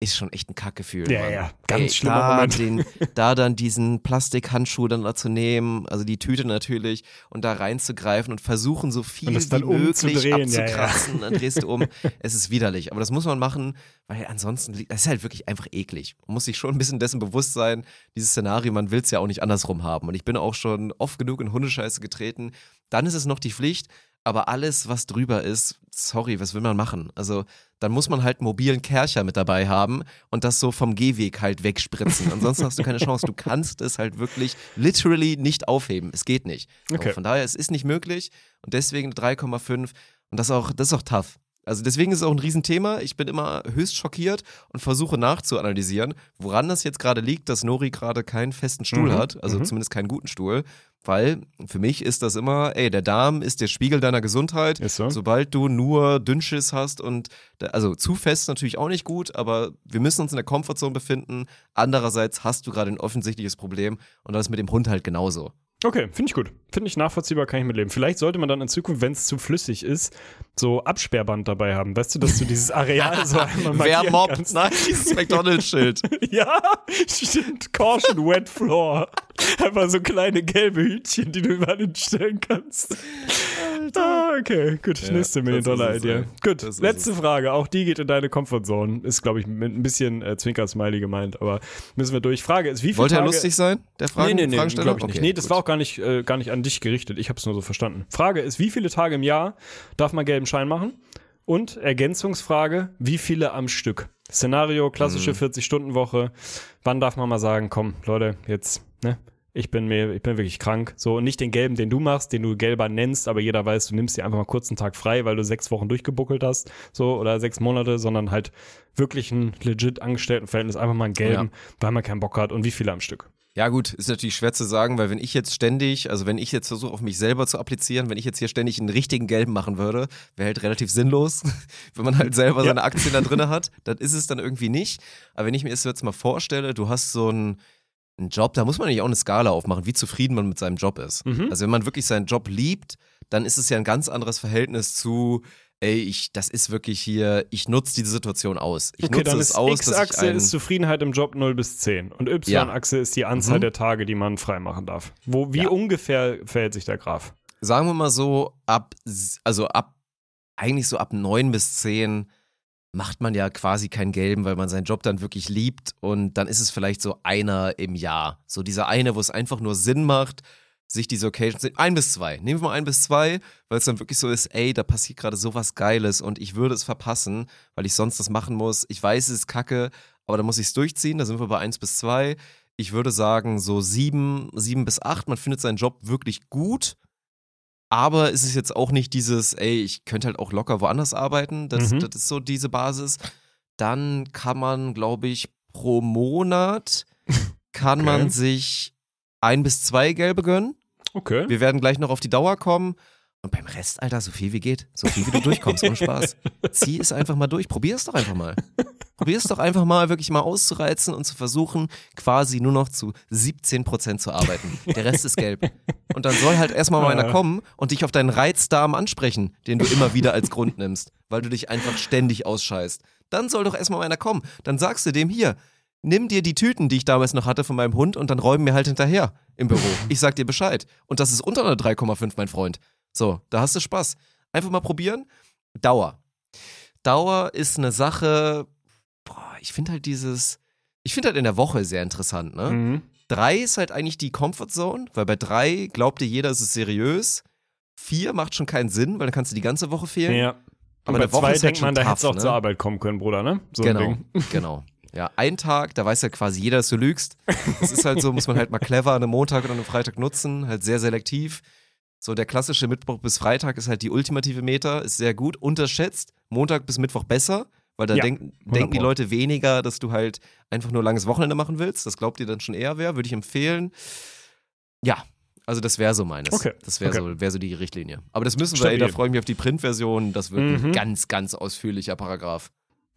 ist schon echt ein Kackgefühl. Ja, Mann. ja, ganz ey, schlimmer da Moment. Den, da dann diesen Plastikhandschuh dann da zu nehmen, also die Tüte natürlich, und da reinzugreifen und versuchen, so viel wie möglich umzudrehen, ja, ja. abzukratzen, dann drehst du um. Es ist widerlich, aber das muss man machen, weil ansonsten, das ist halt wirklich einfach eklig. Man muss sich schon ein bisschen dessen bewusst sein, dieses Szenario, man will es ja auch nicht andersrum haben. Und ich bin auch schon oft genug in Hundescheiße getreten. Dann ist es noch die Pflicht, aber alles, was drüber ist, sorry, was will man machen? Also, dann muss man halt einen mobilen Kercher mit dabei haben und das so vom Gehweg halt wegspritzen. Ansonsten hast du keine Chance. Du kannst es halt wirklich literally nicht aufheben. Es geht nicht. Okay. Aber Von daher, es ist nicht möglich und deswegen 3,5 und das ist auch, das ist auch tough. Also deswegen ist es auch ein Riesenthema. Ich bin immer höchst schockiert und versuche nachzuanalysieren, woran das jetzt gerade liegt, dass Nori gerade keinen festen Stuhl Mhm, hat, also zumindest keinen guten Stuhl. Weil für mich ist das immer, ey, der Darm ist der Spiegel deiner Gesundheit. So. Sobald du nur Dünnschiss hast und, da- also zu fest natürlich auch nicht gut, aber wir müssen uns in der Comfortzone befinden. Andererseits hast du gerade ein offensichtliches Problem und das ist mit dem Hund halt genauso. Okay, finde ich gut. Finde ich nachvollziehbar, kann ich mitleben. Vielleicht sollte man dann in Zukunft, wenn es zu flüssig ist, so Absperrband dabei haben. Weißt du, dass du dieses Areal so einmal Wer markieren mobbt? kannst. Nein, dieses McDonalds-Schild. Ja, stimmt. Caution, wet floor. Einfach so kleine gelbe Hütchen, die du überall hinstellen kannst. Ah, okay, gut. Ja, Nächste Million-Dollar-Idee. Gut, letzte Frage. Auch die geht in deine Comfortzone. Ist, glaube ich, mit ein bisschen äh, Zwinker-Smiley gemeint, aber müssen wir durch. Frage ist, wie viele Wollte er lustig sein, der Fragen, Nee, nee, nee, glaube ich nicht. Okay, nee, das gut. war auch gar nicht, äh, gar nicht an dich gerichtet. Ich habe es nur so verstanden. Frage ist, wie viele Tage im Jahr darf man gelben Schein machen? Und Ergänzungsfrage, wie viele am Stück? Szenario, klassische Mhm. 40-Stunden-Woche. Wann darf man mal sagen, komm, Leute, jetzt, ne? Ich bin mir, ich bin wirklich krank. So, und nicht den gelben, den du machst, den du gelber nennst, aber jeder weiß, du nimmst dir einfach mal kurz einen Tag frei, weil du sechs Wochen durchgebuckelt hast, so, oder sechs Monate, sondern halt wirklich ein legit Angestelltenverhältnis, einfach mal einen gelben, weil man keinen Bock hat und wie viele am Stück. Ja gut, ist natürlich schwer zu sagen, weil wenn ich jetzt ständig, also wenn ich jetzt versuche, auf mich selber zu applizieren, wenn ich jetzt hier ständig einen richtigen Gelben machen würde, wäre halt relativ sinnlos, wenn man halt selber seine Aktien da drin hat. Das ist es dann irgendwie nicht. Aber wenn ich mir das jetzt mal vorstelle, du hast so einen, einen Job, da muss man nicht auch eine Skala aufmachen, wie zufrieden man mit seinem Job ist. Mhm. Also wenn man wirklich seinen Job liebt, dann ist es ja ein ganz anderes Verhältnis zu, ey, ich, das ist wirklich hier, ich nutze diese Situation aus. Ich okay, nutze dann es ist aus, X-Achse ist Zufriedenheit im Job 0 bis 10 und Y-Achse ist die Anzahl Mhm. der Tage, die man freimachen darf. Wo, wie Ja. ungefähr verhält sich der Graph? sagen wir mal so, ab, also ab, eigentlich so ab neun bis zehn macht man ja quasi keinen gelben, weil man seinen Job dann wirklich liebt und dann ist es vielleicht so einer im Jahr. So dieser eine, wo es einfach nur Sinn macht, sich diese Occasions, ein bis zwei, nehmen wir mal ein bis zwei, weil es dann wirklich so ist, ey, da passiert gerade sowas Geiles und ich würde es verpassen, weil ich sonst das machen muss. Ich weiß, es ist kacke, aber da muss ich es durchziehen, da sind wir bei eins bis zwei. Ich würde sagen, so sieben, sieben bis acht, man findet seinen Job wirklich gut, aber es ist jetzt auch nicht dieses, ey, ich könnte halt auch locker woanders arbeiten. Das, Mhm. das ist so diese Basis. Dann kann man, glaube ich, pro Monat kann Okay. man sich ein bis zwei gelbe gönnen. Okay. Wir werden gleich noch auf die Dauer kommen. Und beim Rest, Alter, so viel wie geht. So viel wie du durchkommst, ohne Spaß. Zieh es einfach mal durch. Probier es doch einfach mal. Probier es doch einfach mal, wirklich mal auszureizen und zu versuchen, quasi nur noch zu 17% zu arbeiten. Der Rest ist gelb. Und dann soll halt erstmal mal einer kommen und dich auf deinen Reizdarm ansprechen, den du immer wieder als Grund nimmst, weil du dich einfach ständig ausscheißt. Dann soll doch erstmal einer kommen. Dann sagst du dem hier, nimm dir die Tüten, die ich damals noch hatte von meinem Hund und dann räumen mir halt hinterher im Büro. Ich sag dir Bescheid. Und das ist unter einer 3,5, mein Freund. So, da hast du Spaß. Einfach mal probieren. Dauer. Dauer ist eine Sache, boah, ich finde halt dieses, ich finde halt in der Woche sehr interessant, ne? Mhm. Drei ist halt eigentlich die Comfortzone, weil bei drei glaubt dir jeder, es ist seriös. Vier macht schon keinen Sinn, weil dann kannst du die ganze Woche fehlen. Ja. Aber bei zwei halt denkt man, da hättest du auch ne? zur Arbeit kommen können, Bruder, ne? So ein genau, Ding. genau. Ja, ein Tag, da weiß ja quasi jeder, dass du lügst. Das ist halt so, muss man halt mal clever an einem Montag oder einem Freitag nutzen, halt sehr selektiv. So, der klassische Mittwoch bis Freitag ist halt die ultimative Meter, ist sehr gut, unterschätzt. Montag bis Mittwoch besser, weil da Ja, denk, denken die. Leute weniger, dass du halt einfach nur langes Wochenende machen willst. Das glaubt ihr dann schon eher wer, würde ich empfehlen. Ja, also das wäre so meines. Okay, Das wäre okay. so, wär so die Richtlinie. Aber das müssen wir, ey, da freue ich mich auf die Printversion. Das wird Mhm. ein ganz, ganz ausführlicher Paragraph.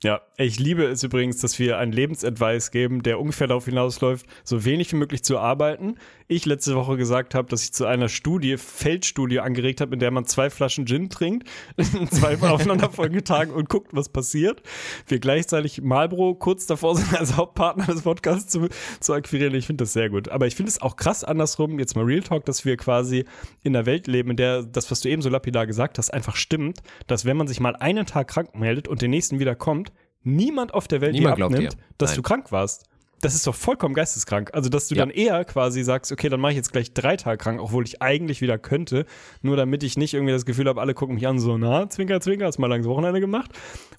Ja, ich liebe es übrigens, dass wir einen Lebensadvice geben, der ungefähr darauf hinausläuft, so wenig wie möglich zu arbeiten. Ich letzte Woche gesagt habe, dass ich zu einer Studie, Feldstudie angeregt habe, in der man zwei Flaschen Gin trinkt, in zwei aufeinanderfolgenden Tagen und guckt, was passiert. Wir gleichzeitig Marlboro kurz davor sind, als Hauptpartner des Podcasts zu, zu akquirieren. Ich finde das sehr gut. Aber ich finde es auch krass andersrum, jetzt mal Real Talk, dass wir quasi in einer Welt leben, in der das, was du eben so lapidar gesagt hast, einfach stimmt, dass wenn man sich mal einen Tag krank meldet und den nächsten wieder kommt, niemand auf der Welt Niemand dir abnimmt, dass Nein. du krank warst. Das ist doch vollkommen geisteskrank. Also, dass du Ja. dann eher quasi sagst, okay, dann mache ich jetzt gleich drei Tage krank, obwohl ich eigentlich wieder könnte, nur damit ich nicht irgendwie das Gefühl habe, alle gucken mich an, so, na, Zwinker, Zwinker, hast mal langes Wochenende gemacht.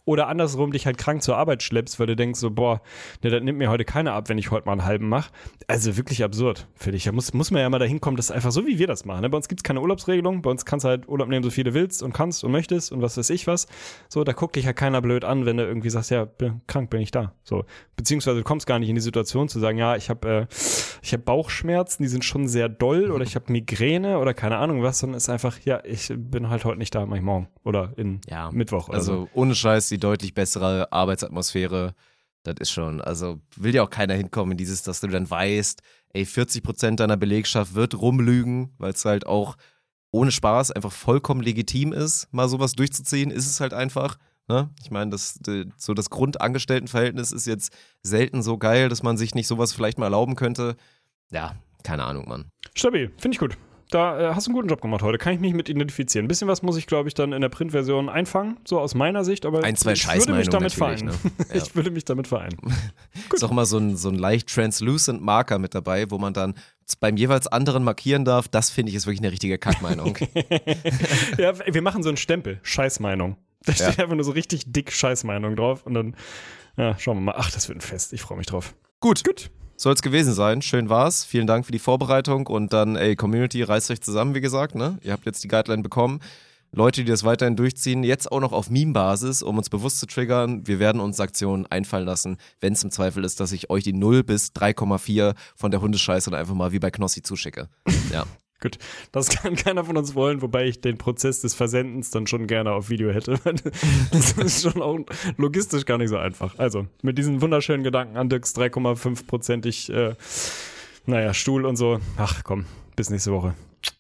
Oder andersrum dich halt krank zur Arbeit schleppst, weil du denkst so, boah, ne, das nimmt mir heute keiner ab, wenn ich heute mal einen halben mache. Also wirklich absurd, finde ich. Da muss, muss man ja mal dahin kommen, dass einfach so wie wir das machen. Ne? Bei uns gibt es keine Urlaubsregelung, bei uns kannst du halt Urlaub nehmen, so viel du willst und kannst und möchtest und was weiß ich was. So, da guckt dich ja keiner blöd an, wenn du irgendwie sagst, ja, bin, krank bin ich da. So, beziehungsweise du kommst gar nicht in die Situation zu sagen, ja, ich habe äh, ich habe Bauchschmerzen, die sind schon sehr doll oder ich habe Migräne oder keine Ahnung was, sondern es ist einfach, ja, ich bin halt heute nicht da, mach ich morgen oder in Ja, Mittwoch oder Also so. ohne Scheiß die deutlich bessere Arbeitsatmosphäre. Das ist schon, also will ja auch keiner hinkommen in dieses, dass du dann weißt, ey, 40 Prozent deiner Belegschaft wird rumlügen, weil es halt auch ohne Spaß einfach vollkommen legitim ist, mal sowas durchzuziehen, ist es halt einfach. Ne? Ich meine, das, so das Grundangestelltenverhältnis ist jetzt selten so geil, dass man sich nicht sowas vielleicht mal erlauben könnte. Ja, keine Ahnung, Mann. Stabil, finde ich gut. da äh, hast du einen guten Job gemacht heute. Kann ich mich mit identifizieren. Ein bisschen was muss ich, glaube ich, dann in der Printversion einfangen, so aus meiner Sicht, aber Ein, zwei ich würde mich damit vereinen. ne? Ja. Ich würde mich damit vereinen. Ist auch immer so ein, so ein leicht translucent Marker mit dabei, wo man dann beim jeweils anderen markieren darf. Das finde ich ist wirklich eine richtige Kackmeinung. ja, wir machen so einen Stempel. Scheißmeinung. Da steht Ja. einfach nur so richtig dick Scheißmeinung drauf und dann, ja, schauen wir mal. Ach, das wird ein Fest. Ich freue mich drauf. Gut, Gut. soll es gewesen sein. Schön war's. Vielen Dank für die Vorbereitung und dann, ey, Community, reißt euch zusammen, wie gesagt, ne? Ihr habt jetzt die Guideline bekommen. Leute, die das weiterhin durchziehen, jetzt auch noch auf Meme-Basis, um uns bewusst zu triggern. Wir werden uns Aktionen einfallen lassen, wenn es im Zweifel ist, dass ich euch die 0 bis 3,4 von der Hundescheiße dann einfach mal wie bei Knossi zuschicke. Ja. Gut, das kann keiner von uns wollen, wobei ich den Prozess des Versendens dann schon gerne auf Video hätte. Das ist schon auch logistisch gar nicht so einfach. Also, mit diesen wunderschönen Gedanken an Dirks 3,5-prozentig, äh, naja, Stuhl und so. Ach komm, bis nächste Woche.